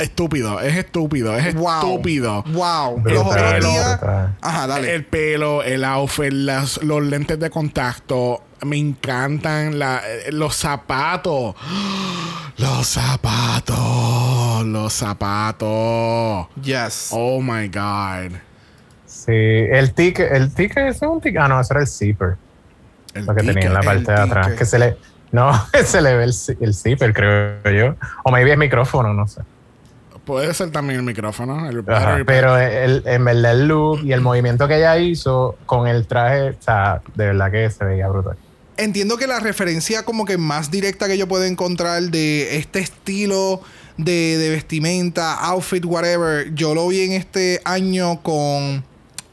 S1: Estúpido. Es estúpido. Es
S2: wow.
S1: estúpido.
S2: Wow. Los otros días. Ajá, dale.
S1: El pelo, el outfit, las- los lentes de contacto. Me encantan la- eh, los zapatos. Los zapatos. Los zapatos.
S2: Yes.
S1: Oh my God.
S3: Sí, el ticket, el ticket ese es un ticket. Ah, no, ese era el zipper.
S1: El
S3: Lo que tenía en la parte
S2: el
S3: de atrás. Que se le. No, se le ve el, el zipper, creo yo. O maybe es micrófono, no sé.
S1: Puede ser también el micrófono. El
S3: Ajá, pero el, en verdad el look y el movimiento que ella hizo con el traje, o sea, de verdad que se veía brutal.
S2: Entiendo que la referencia como que más directa que yo puedo encontrar de este estilo de, de vestimenta, outfit, whatever, yo lo vi en este año con...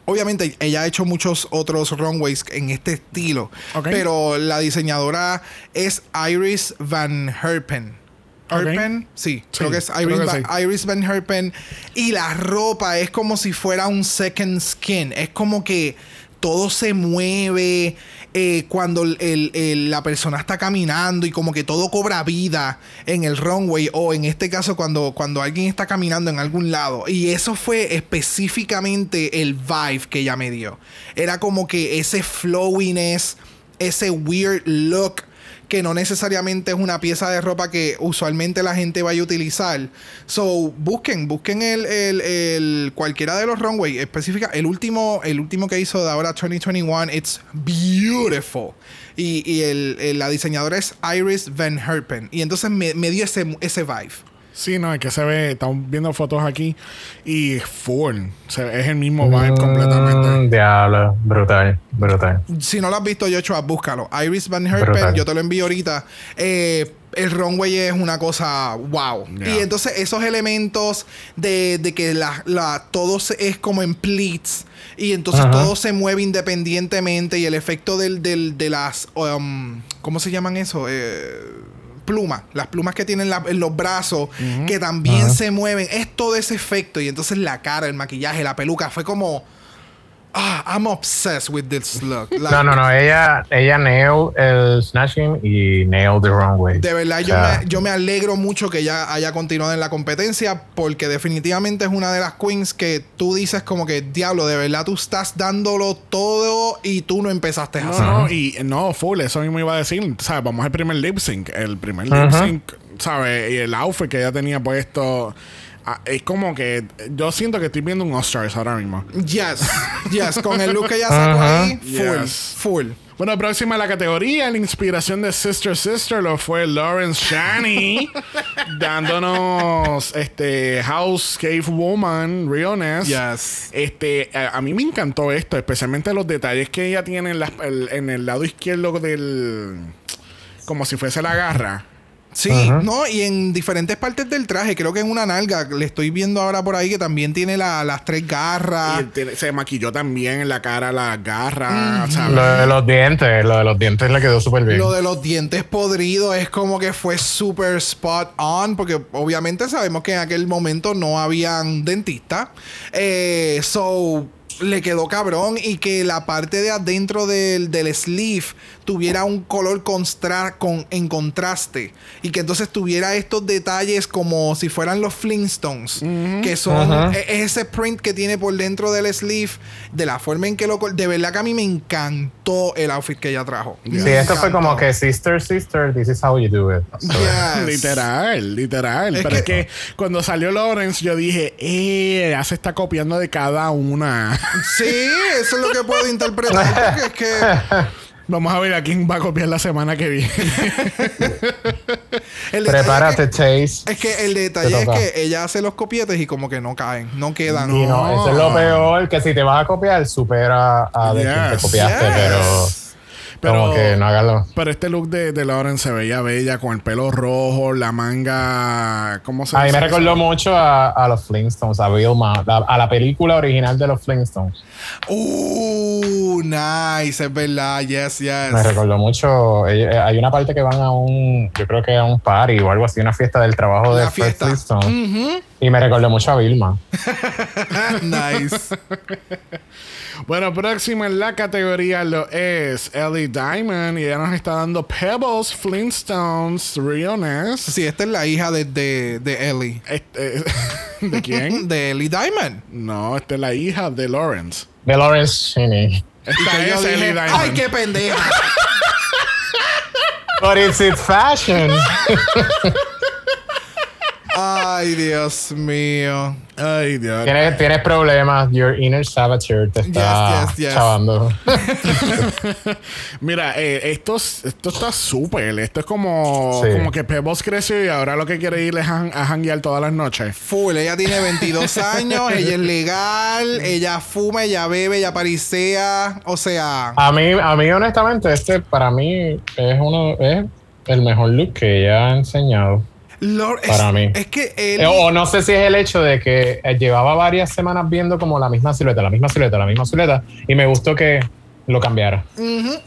S2: Obviamente ella ha hecho muchos otros runways en este estilo,
S1: Ok.
S2: pero la diseñadora es Iris Van Herpen. Herpen, sí,
S1: Sí,
S2: creo que es Iris,
S1: que
S2: Va-
S1: sí.
S2: Iris Van Herpen. Y la ropa es como si fuera un second skin. Es como que todo se mueve eh, cuando el- el- el- la persona está caminando y como que todo cobra vida en el runway o en este caso cuando, cuando alguien está caminando en algún lado. Y eso fue específicamente el vibe que ella me dio. Era como que ese flowiness, ese weird look que no necesariamente es una pieza de ropa que usualmente la gente vaya a utilizar. So, busquen, busquen el, el- el- cualquiera de los runway específica. El último, el último que hizo de ahora 2021, it's beautiful. Y, y el- la diseñadora es Iris Van Herpen. Y entonces me, me dio ese, ese vibe.
S1: Sí, no, es que se ve, estamos viendo fotos aquí y full. Se- es el mismo vibe completamente.
S3: Mm, diablo, brutal, brutal.
S2: Si no lo has visto, Joshua, búscalo. Iris Van Herpen,
S3: Brutal.
S2: yo te lo envío ahorita. Eh, el runway es una cosa wow.
S1: Yeah.
S2: Y entonces esos elementos de, de que la, la, todo se- es como en pleats. Y entonces
S3: Ajá.
S2: todo se mueve independientemente. Y el efecto del, del- de las. um, ¿Cómo se llaman eso? Eh, plumas. Las plumas que tienen la- en los brazos. Que también se mueven. Es todo ese efecto. Y entonces la cara, el maquillaje, la peluca. Fue como. Ah, I'm obsessed with this look. Like,
S3: No, no, no, ella, ella nailed el snatching y nailed the wrong way.
S2: De verdad, yo, me, yo me alegro mucho que ella haya continuado en la competencia porque definitivamente es una de las queens que tú dices como que, diablo, de verdad tú estás dándolo todo y tú no empezaste a
S1: No,
S2: hacer.
S1: no, y no, full, eso mismo iba a decir. ¿Sabes? Vamos al primer lip sync. El primer lip
S3: Ajá.
S1: sync, ¿sabes? Y el outfit que ella tenía puesto. Ah, es como que yo siento que estoy viendo un All-Stars ahora mismo.
S2: Yes, yes, con el look que ella sacó ahí, full,
S1: Yes.
S2: full.
S1: Bueno, próxima a la categoría, la inspiración de Sister Sister lo fue Lawrence Shani, dándonos este House Cave Woman, Realness.
S2: Yes.
S1: Este, a, a mí me encantó esto, especialmente los detalles que ella tiene en, las- el, en el lado izquierdo del. como si fuese la garra.
S2: Sí, no, y en diferentes partes del traje, creo que en una nalga, le estoy viendo ahora por ahí que también tiene la- las tres garras.
S1: Y tiene- se maquilló también en la cara las garras.
S3: Lo de los dientes, lo de los dientes le quedó súper bien.
S2: Lo de los dientes podridos es como que fue super spot on, porque obviamente sabemos que en aquel momento no habían dentistas. Eh, so, le quedó cabrón y que la parte de adentro del, del sleeve tuviera un color constra- con, en contraste y que entonces tuviera estos detalles como si fueran los Flintstones, que son es ese print que tiene por dentro del sleeve, de la forma en que lo... De verdad que a mí me encantó el outfit que ella trajo.
S3: Sí, esto fue como que sister, sister, this is how you do it. So,
S2: Yes.
S1: Literal, literal.
S2: Es
S1: Pero es
S2: que-
S1: que cuando salió Lawrence, yo dije, eh, ya se está copiando de cada una.
S2: Sí, eso es lo que puedo interpretar, porque es que
S1: Vamos a ver a quién va a copiar la semana que viene.
S2: el
S3: Prepárate,
S2: es
S3: Chase.
S2: que, es que el detalle es que ella hace los copietes y como que no caen, no quedan.
S3: Y no, eso es lo peor, que si te vas a copiar, supera a de quien te copiaste,
S2: Yes.
S3: pero,
S1: Pero,
S3: como que no hágalo.
S1: pero este look de, de Lawrence se veía bella con el pelo rojo, la manga. ¿Cómo se
S3: A mí me recordó mucho a, a los Flintstones, a Vilma, la- a la película original de los Flintstones.
S2: Uh, nice, es verdad, yes, yes.
S3: Me recordó mucho. eh, eh, hay una parte que van a un, yo creo que a un party o algo así, una fiesta del trabajo de Fred. Flintstone.
S2: Ujú.
S3: Y me recordó mucho a Vilma.
S2: nice.
S1: Bueno, próximo en la categoría lo es Ellie Diamond y ella nos está dando Pebbles, Flintstones, Realness.
S2: Sí, esta es la hija de, de, de Ellie.
S1: Este, ¿De quién?
S2: De Ellie Diamond.
S1: No, esta es la hija de Lawrence.
S3: De Lawrence Cheney.
S1: Esta
S2: Que yo
S1: es
S2: dije,
S1: Ellie Diamond.
S2: Ay, qué pendeja.
S3: But it's it fashion.
S2: Ay, Dios mío.
S1: Ay, Dios.
S3: tienes, tienes problemas. Your inner saboteur te está
S2: Yes, yes, yes.
S3: chavando.
S1: Mira, eh, esto, es- esto está súper. Esto es como,
S3: Sí.
S1: como que Pebbles creció y ahora lo que quiere ir es a, a janguear todas las noches.
S2: Full, ella tiene 22 años, ella es legal, ella fuma, ella bebe, ella parisea, o sea,
S3: A mí, a mí honestamente, este para mí es uno es el mejor look que ella ha enseñado.
S2: Lord, es,
S3: Para mí.
S2: es que él,
S3: Eh, O no sé si es el hecho de que eh, llevaba varias semanas viendo como la misma silueta, la misma silueta, la misma silueta, y me gustó que lo cambiara.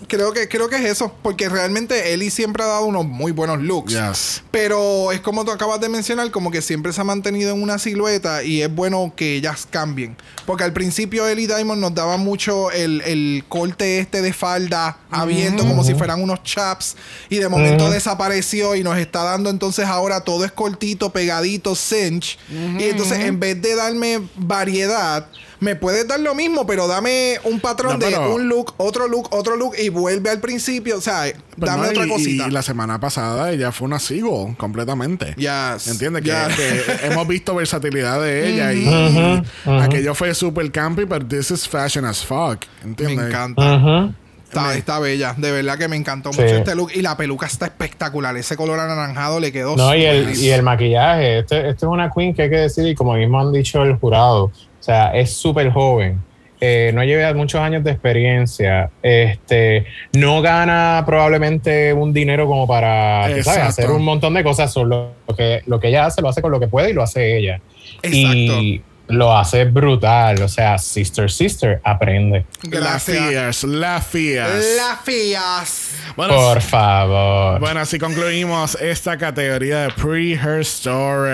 S2: Creo que creo que es eso, porque realmente Ellie siempre ha dado unos muy buenos looks.
S1: Yes.
S2: Pero es como tú acabas de mencionar, como que siempre se ha mantenido en una silueta y es bueno que ellas cambien. Porque al principio Ellie Diamond nos daba mucho el, el corte este de falda abierto, como si fueran unos chaps, y de momento desapareció y nos está dando entonces ahora todo es cortito, pegadito, cinch. Y entonces en vez de darme variedad, me puedes dar lo mismo, pero dame un patrón
S1: No,
S2: de
S1: pero-
S2: un look, otro look, otro look y vuelve al principio. O sea,
S1: Pero
S2: dame
S1: no,
S2: otra
S1: y-
S2: cosita.
S1: Y la semana pasada ella fue una seagull completamente.
S2: Yes.
S1: ¿Entiendes? Que,
S2: Yes.
S1: que hemos visto versatilidad de ella y, aquello fue super campy, pero this is fashion as fuck.
S2: Me
S1: ¿Entiendes?
S2: encanta.
S3: Ujú.
S2: Está, está bella. De verdad que me encantó
S3: Sí.
S2: mucho este look. Y la peluca está espectacular. Ese color anaranjado le quedó
S3: No, y el, y el maquillaje. Este, este es una queen que hay que decir, y como mismo han dicho el jurado, o sea, es súper joven. Eh, no lleva muchos años de experiencia. Este, no gana probablemente un dinero como para sabes,
S1: Exacto.
S3: hacer un montón de cosas. Solo lo que, lo que ella hace, lo hace con lo que puede y lo hace ella. Y lo hace brutal. O sea, Sister Sister, aprende.
S1: La
S2: Gracias.
S1: La Fierce.
S2: La Fías.
S1: Bueno,
S3: Por favor.
S1: bueno, así concluimos esta categoría de Pre-Her Story.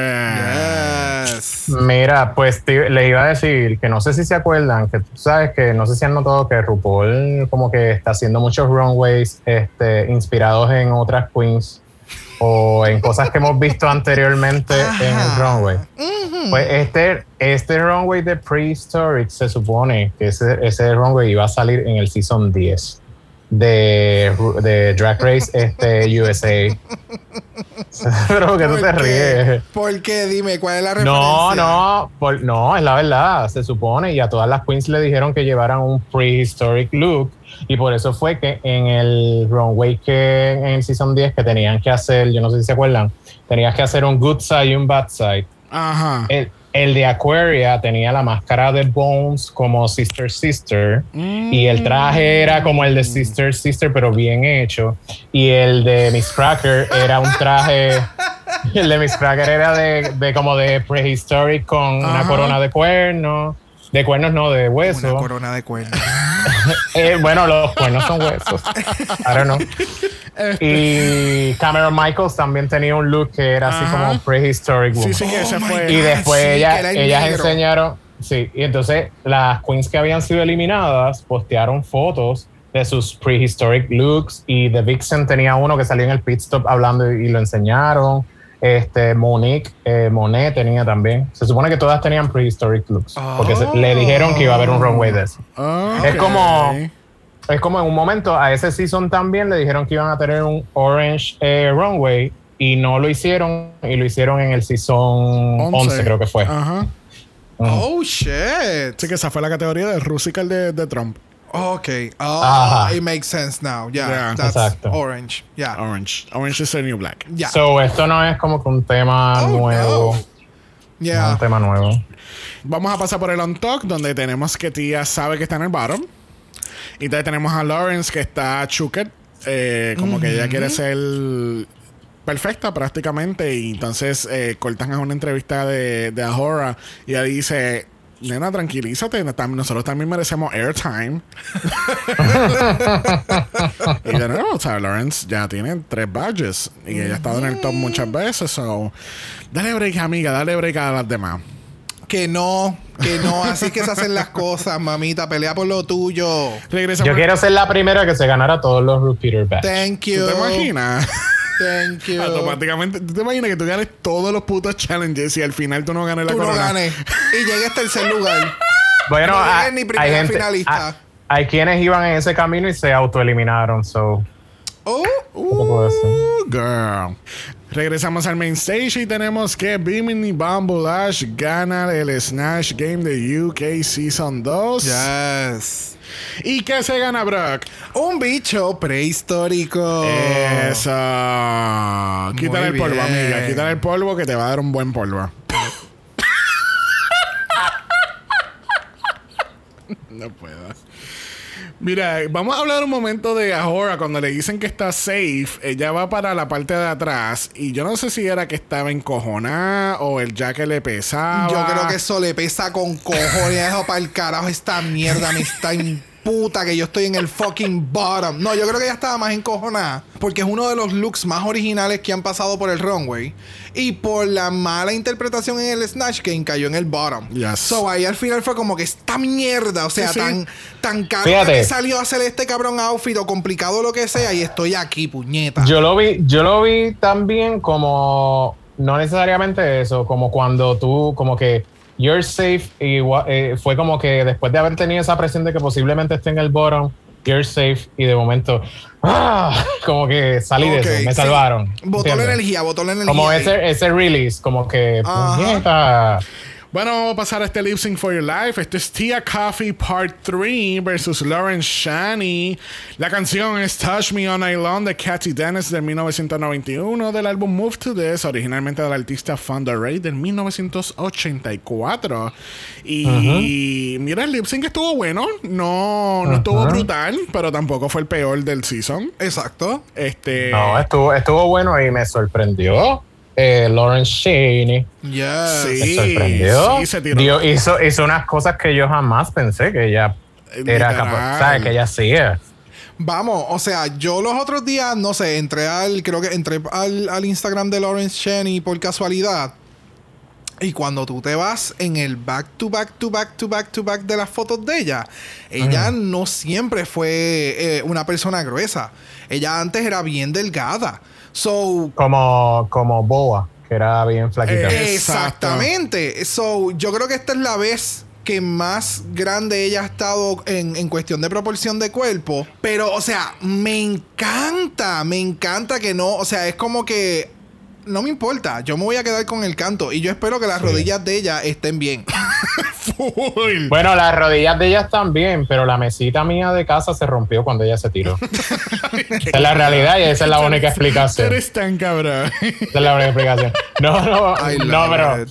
S2: Yes.
S3: Mira, pues te- le iba a decir que no sé si se acuerdan, que tú sabes que no sé si han notado que RuPaul como que está haciendo muchos runways este, inspirados en otras queens o en cosas que hemos visto anteriormente en el runway. Pues este, este runway de Prehistoric se supone que ese, ese runway iba a salir en el season 10. De, de Drag Race este, USA. Pero que tú te ríes.
S2: ¿Por qué? Dime, ¿cuál es la referencia?
S3: No, no, por- no, es la verdad. Se supone y a todas las queens le dijeron que llevaran un prehistoric look. Y por eso fue que en el runway que en el season 10 que tenían que hacer, yo no sé si se acuerdan, tenías que hacer un good side y un bad side.
S1: Ajá.
S3: El, el de Aquaria tenía la máscara de Bones como Sister Sister y el traje era como el de Sister Sister pero bien hecho. Y el de Miss Cracker era un traje el de Miss Cracker era de, de como de prehistoric con una corona de cuernos de cuernos no de
S2: Una
S3: hueso.
S2: corona de cuernos.
S3: Eh, bueno los cuernos son huesos. I don't know y Cameron Michaels también tenía un look que era así
S1: Ajá.
S3: como prehistoric
S1: Sí,
S3: woman.
S1: sí, ese
S2: Oh my
S1: fue.
S3: Y después
S2: sí,
S3: ella-
S2: que era el
S3: ellas
S2: negro.
S3: enseñaron, sí, y entonces las queens que habían sido eliminadas postearon fotos de sus prehistoric looks y The Vixen tenía uno que salió en el pit stop hablando y, y lo enseñaron. Este Monique, eh, Monet tenía también. Se supone que todas tenían prehistoric looks porque se- le dijeron que iba a haber un runway de eso.
S1: Ah,
S3: Es como- Es como en un momento a ese season también le dijeron que iban a tener un orange eh, runway y no lo hicieron y lo hicieron en el season 11, creo que fue.
S1: Ajá.
S2: Oh, shit.
S1: Sí, que esa fue la categoría de Rusical de, de Trump.
S2: Ok. Oh,
S3: Ajá.
S2: it makes sense now. Yeah,
S1: Yeah.
S2: that's
S3: Exacto.
S2: orange. Yeah.
S1: Orange. Orange is the new black.
S2: Yeah.
S3: So, esto no es como que un tema
S2: Oh,
S3: nuevo.
S2: no.
S3: no es
S2: Yeah.
S3: un tema nuevo.
S1: Vamos a pasar por el on talk, donde tenemos que Tía sabe que está en el bottom. Y entonces tenemos a Lawrence que está chuket. eh, como que ella quiere ser perfecta prácticamente. Y entonces eh, cortan a una entrevista de, de Ahora. Y ella dice. Nena, tranquilízate. Nosotros también merecemos airtime. y de nuevo, o sea, Lawrence ya tiene tres badges. Y ella ha estado en el top muchas veces. So, dale break, amiga. Dale break a las demás.
S2: Que no, que no. Así que se hacen las cosas, mamita. Pelea por lo tuyo.
S1: Regresamos.
S3: Yo quiero ser la primera que se ganara todos los repeater badge.
S2: Thank you.
S1: ¿Tú te imaginas?
S2: Thank you.
S1: Automáticamente, ¿tú te imaginas que tú ganes todos los putos challenges y al final tú no ganes la
S2: Tú no
S1: corona?
S2: ganes. Y llegues tercer lugar.
S3: Bueno,
S2: No
S3: hay,
S2: llegues ni
S3: gente,
S2: finalista.
S3: hay, hay quienes iban en ese camino y se autoeliminaron. So,
S2: Oh.
S1: Uh, girl. Regresamos al main stage y tenemos que Bimini Bambulash gana el Snatch Game de UK Season 2.
S2: yes.
S1: ¿Y qué se gana, Brock?
S2: Un bicho prehistórico.
S1: Eso. Quítale el polvo,
S2: bien.
S1: amiga. Quítale el polvo que te va a dar un buen polvo. no puedo. Mira, vamos a hablar un momento de Ahora. Cuando le dicen que está safe, ella va para la parte de atrás. Y yo no sé si era que estaba encojonada o el jacket le pesaba.
S2: Yo creo que eso le pesa con cojones. Para el carajo esta mierda. Me está puta que yo estoy en el fucking bottom. No, yo creo que ella estaba más encojonada. Porque es uno de los looks más originales que han pasado por el runway. Y por la mala interpretación en el Snatch Game cayó en el bottom.
S1: Yes.
S2: So ahí al final fue como que esta mierda. O sea,
S1: Sí, sí.
S2: tan, tan caro
S3: Fíjate.
S2: que me salió a hacer este cabrón outfit o complicado lo que sea. Y estoy aquí, puñeta.
S3: Yo lo vi, yo lo vi también como no necesariamente eso, como cuando tú, como que you're safe, y fue como que después de haber tenido esa presión de que posiblemente esté en el bottom, you're safe, y de momento, ¡ah! como que salí de eso, me
S2: sí.
S3: salvaron.
S2: Botó la energía, botó la energía.
S3: Como ese, ese release, como que, puñeta.
S1: Bueno, vamos a pasar a este lip sync for your life. Esto es Tia Coffee Part 3 versus Lauren Shani. La canción es Touch Me Night Long de Cathy Dennis del 1991 del álbum Move to This, originalmente del artista Fonda Ray del 1984. Y mira, el lip sync estuvo bueno. No, no estuvo
S3: Ajá.
S1: brutal, pero tampoco fue el peor del season.
S2: Exacto.
S1: Este.
S3: No, estuvo, estuvo bueno y me sorprendió. Eh, Lauren Shaney.
S2: Yes.
S1: Sí.
S3: Me sorprendió.
S1: sí, se tiró.
S3: Dio- hizo, hizo unas cosas que yo jamás pensé que ella era
S1: Literal.
S3: capaz, ¿sabes? Que ella hacía.
S2: Vamos, o sea, yo los otros días, no sé, entré al, creo que entré al, al Instagram de Lawrence Cheney por casualidad. Y cuando tú te vas en el back to back to back to back to back de las fotos de ella, ella no siempre fue eh, una persona gruesa. Ella antes era bien delgada. So,
S3: Como, como Boa, que era bien flaquita.
S1: Eh,
S2: exactamente. So, yo creo que esta es la vez que más grande ella ha estado en, en cuestión de proporción de cuerpo. Pero, o sea, me encanta, me encanta que no, o sea, es como que no me importa, yo me voy a quedar con el canto y yo espero que las rodillas de ella estén bien.
S1: Full.
S3: Bueno, las rodillas de ella están bien, pero la mesita mía de casa se rompió cuando ella se tiró. esa es la realidad y esa es la única explicación.
S1: eres tan cabrón.
S3: Esa es la única explicación. No, no, no, pero
S2: it.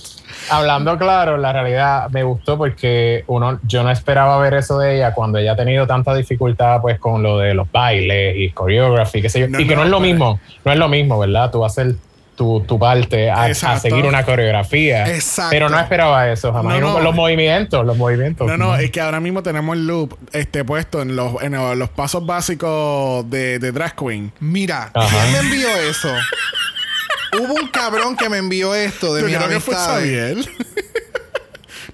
S3: hablando claro, la realidad me gustó porque uno, yo no esperaba ver eso de ella cuando ella ha tenido tanta dificultad pues con lo de los bailes y choreography, qué sé yo.
S1: No,
S3: y que no,
S1: no,
S3: es lo
S1: pero-
S3: mismo, no es lo mismo, ¿verdad? Tú vas a hacer tu, tu parte a, a seguir una coreografía.
S2: Exacto.
S3: Pero no esperaba eso jamás.
S1: No, no.
S3: Los movimientos, los movimientos.
S1: No, no, es que ahora mismo tenemos el loop este, puesto en los, en los pasos básicos de, de Drag Queen.
S2: Mira,
S3: Ajá.
S2: ¿quién me envió eso? Hubo un cabrón que me envió esto de mis
S1: creo que fue. Xavier.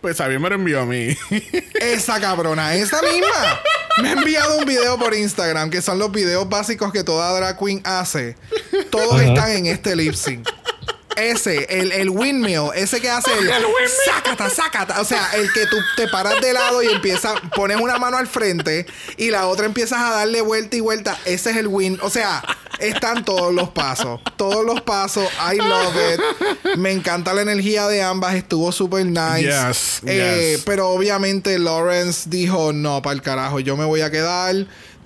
S1: Pues Xavier me lo envió a mí.
S2: Esa cabrona, esa misma. Me ha enviado un video por Instagram que son los videos básicos que toda drag queen hace. Todos están en este lip sync. Ese, el, el windmill, ese que hace el, sácata, sácata. O sea, el que tú te paras de lado y empiezas, pones una mano al frente y la otra empiezas a darle vuelta y vuelta. Ese es el win. O sea, están todos los pasos. Todos los pasos. I love it. Me encanta la energía de ambas. Estuvo súper nice.
S1: Yes,
S2: Eh,
S1: yes.
S2: pero obviamente Lawrence dijo, no, para el carajo, yo me voy a quedar.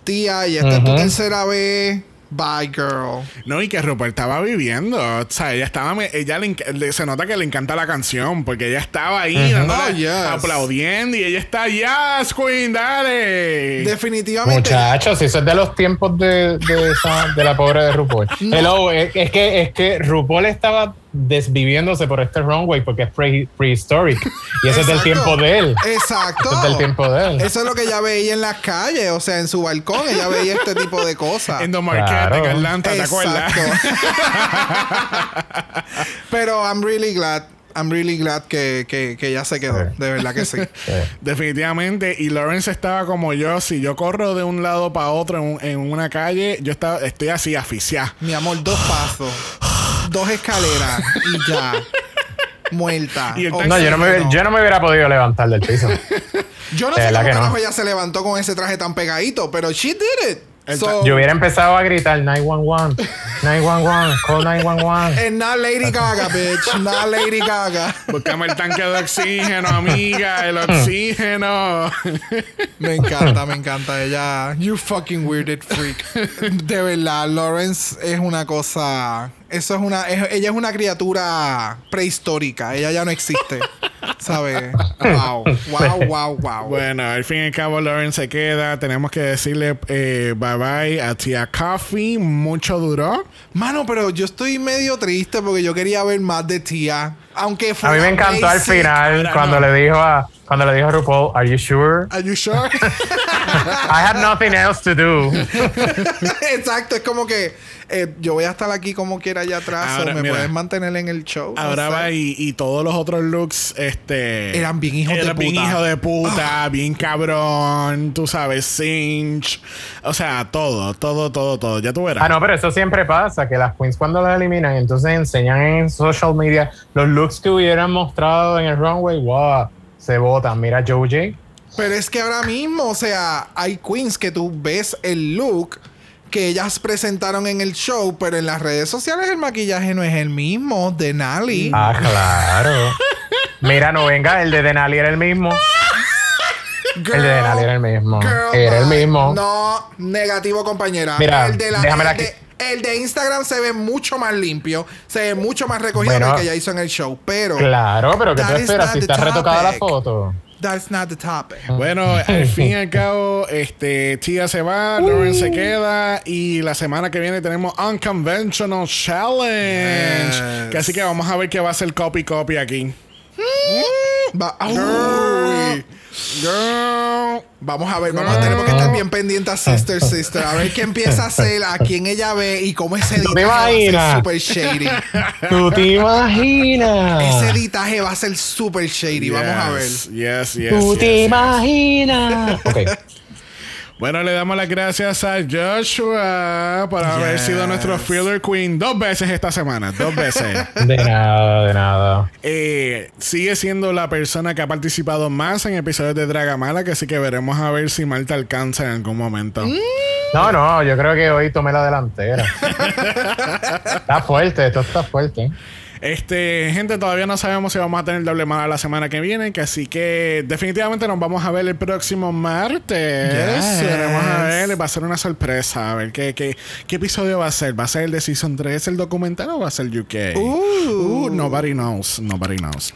S2: Tía, y esta es tu tercera vez. Bye, girl.
S1: No, y que Rupert estaba viviendo. O sea, ella estaba. Ella le, enc- le- se nota que le encanta la canción. Porque ella estaba ahí dándole-
S2: Oh, yes.
S1: aplaudiendo. Y ella está, yes, Queen, dale.
S2: Definitivamente.
S3: Muchachos, eso es de los tiempos de, de, esa- de la pobre de RuPaul. Hello, es, es que, es que RuPaul estaba desviviéndose por este runway porque es pre- prehistoric. Y ese es del tiempo de él.
S2: Exacto.
S3: Ese es del tiempo de él.
S2: Eso es lo que ella veía en las calles, o sea, en su balcón, ella veía este tipo de cosas.
S1: En Don
S3: Claro.
S1: en Atlanta, ¿te acuerdas?
S2: Pero I'm really glad, I'm really glad que, que, que ella se quedó.
S3: Sí.
S2: De verdad que sí.
S1: Definitivamente. Y Lawrence estaba como yo. Si yo corro de un lado para otro en, un- en una calle, yo estaba, estoy así, asfixiado.
S2: Mi amor, dos pasos, dos escaleras y ya. Muerta.
S1: Y
S2: Oh,
S3: No, yo no, me, yo no me hubiera podido levantar del piso.
S2: Yo no
S3: De
S2: sé cómo
S3: que no.
S2: carajo ella se levantó con ese traje tan pegadito, pero she did it. So,
S3: Yo hubiera empezado a gritar 911, 911, call 911.
S2: and not Lady Gaga, bitch. Not Lady Gaga.
S1: Buscame el tanque de oxígeno, amiga. El oxígeno.
S2: Me encanta, me encanta. Ella, you fucking weirded freak. De verdad, Lawrence es una cosa. Eso es una. es- ella es una criatura prehistórica. Ella ya no existe. ¿Sabes? Wow, wow, wow, wow.
S1: Bueno, al fin y al cabo, Lawrence se queda. Tenemos que decirle eh, bye bye a Tia Coffee. Mucho duró.
S2: Mano, pero yo estoy medio triste porque yo quería ver más de Tia. Aunque fue
S3: A mí me encantó al final cuando
S1: no.
S3: le dijo a cuando le dijo a RuPaul, "Are you sure?
S1: Are you sure?
S3: I have nothing else to do."
S2: Exacto, es como que eh, yo voy a estar aquí como quiera allá atrás
S1: Ahora,
S2: o me
S1: mira.
S2: puedes mantener en el show.
S1: Ahora va y, y todos los otros looks este
S2: Eran bien hijos de
S1: eran bien
S2: puta. Ah.
S1: hijo de puta, bien cabrón, tú sabes, cinch. O sea, todo, todo, todo, todo. Ya tú verás.
S3: Ah, no, pero eso siempre pasa, que las queens cuando las eliminan, entonces enseñan en social media los looks que hubieran mostrado en el runway, wow, se votan. Mira Joe J.
S2: Pero es que ahora mismo, o sea, hay queens que tú ves el look que ellas presentaron en el show, pero en las redes sociales el maquillaje no es el mismo de Nali.
S3: Ah, claro. Mira, no venga, el de Denali era el mismo.
S2: Girl,
S3: el de Denali era el mismo.
S2: girl,
S3: Era el mismo.
S2: No, negativo, compañera.
S3: Mira,
S2: el de, la-
S3: déjamela
S2: el de-
S3: aquí.
S2: El de Instagram se ve mucho más limpio, se ve mucho más recogido
S3: Bueno.
S2: que el que ella hizo en el show, pero
S3: Claro, pero ¿qué
S2: That
S3: tú esperas si está retocada la foto?
S2: that's not the topic.
S1: Bueno, al fin y al cabo, este, Tia se va, Lauren se queda y la semana que viene tenemos Unconventional Challenge.
S2: Yes.
S1: Que así que vamos a ver qué va a ser copy copy aquí.
S2: Va- Uy.
S1: Girl. Girl.
S2: Vamos a ver, vamos a tener que estar bien pendientes a Sister Sister. A ver qué empieza a hacer, a quién ella ve y cómo ese
S3: ¿Tú te
S2: editaje va a
S3: imaginas?
S2: ser super shady.
S3: ¿Tú te imaginas?
S2: Ese editaje va a ser super shady. Vamos a ver.
S1: Yes, yes, yes.
S3: ¿Tú te
S1: yes.
S3: imaginas? Ok.
S1: Bueno, le damos las gracias a Joshua por haber sido nuestro Filler Queen dos veces esta semana. Dos veces.
S3: De nada, de nada.
S1: Eh, sigue siendo la persona que ha participado más en episodios de Dragamala, que sí que veremos a ver si Marta alcanza en algún momento.
S3: No, no, yo creo que hoy tomé la delantera. está fuerte, esto está fuerte.
S1: Este, gente, todavía no sabemos si vamos a tener doble mala la semana que viene, que así que definitivamente nos vamos a ver el próximo martes.
S2: Yes.
S1: Veremos a ver, va a ser una sorpresa. A ver qué, qué, qué episodio va a ser. ¿Va a ser el de Season 3 el documental o va a ser UK? Uh, nobody knows. Nobody knows.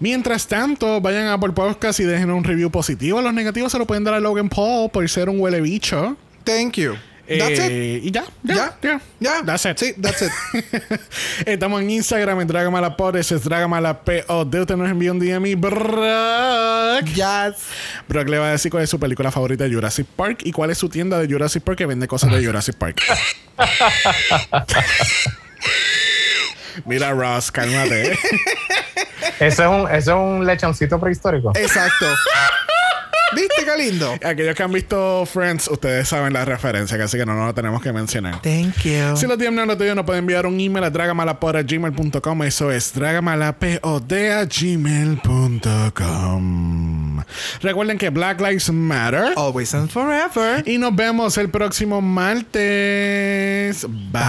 S1: Mientras tanto, vayan a por podcast y dejen un review positivo. Los negativos se lo pueden dar a Logan Paul por ser un huele bicho.
S2: Thank you. That's it.
S1: Eh, Y ya, ya,
S2: Ya.
S1: ya.
S2: Ya.
S1: That's it.
S2: Sí, that's it.
S1: Estamos en Instagram en Dragamalapod, ese es Dragamalapod. Usted nos envía un DM y Brock.
S2: yes.
S1: Brock le va a decir cuál es su película favorita de Jurassic Park y cuál es su tienda de Jurassic Park que vende cosas de Jurassic Park. Mira, Ross, cálmate.
S3: Eso es un, eso es un lechoncito prehistórico.
S2: Exacto. ¿Viste qué lindo?
S1: Aquellos que han visto Friends, ustedes saben la referencia, así que no nos lo tenemos que mencionar.
S2: Thank you.
S1: Si los DM no lo tuyo, nos pueden enviar un email a dragamalapod.gmail.com. Eso es dragamalapod.gmail.com. Recuerden que Black Lives Matter.
S2: Always and forever.
S1: Y nos vemos el próximo martes. Bye.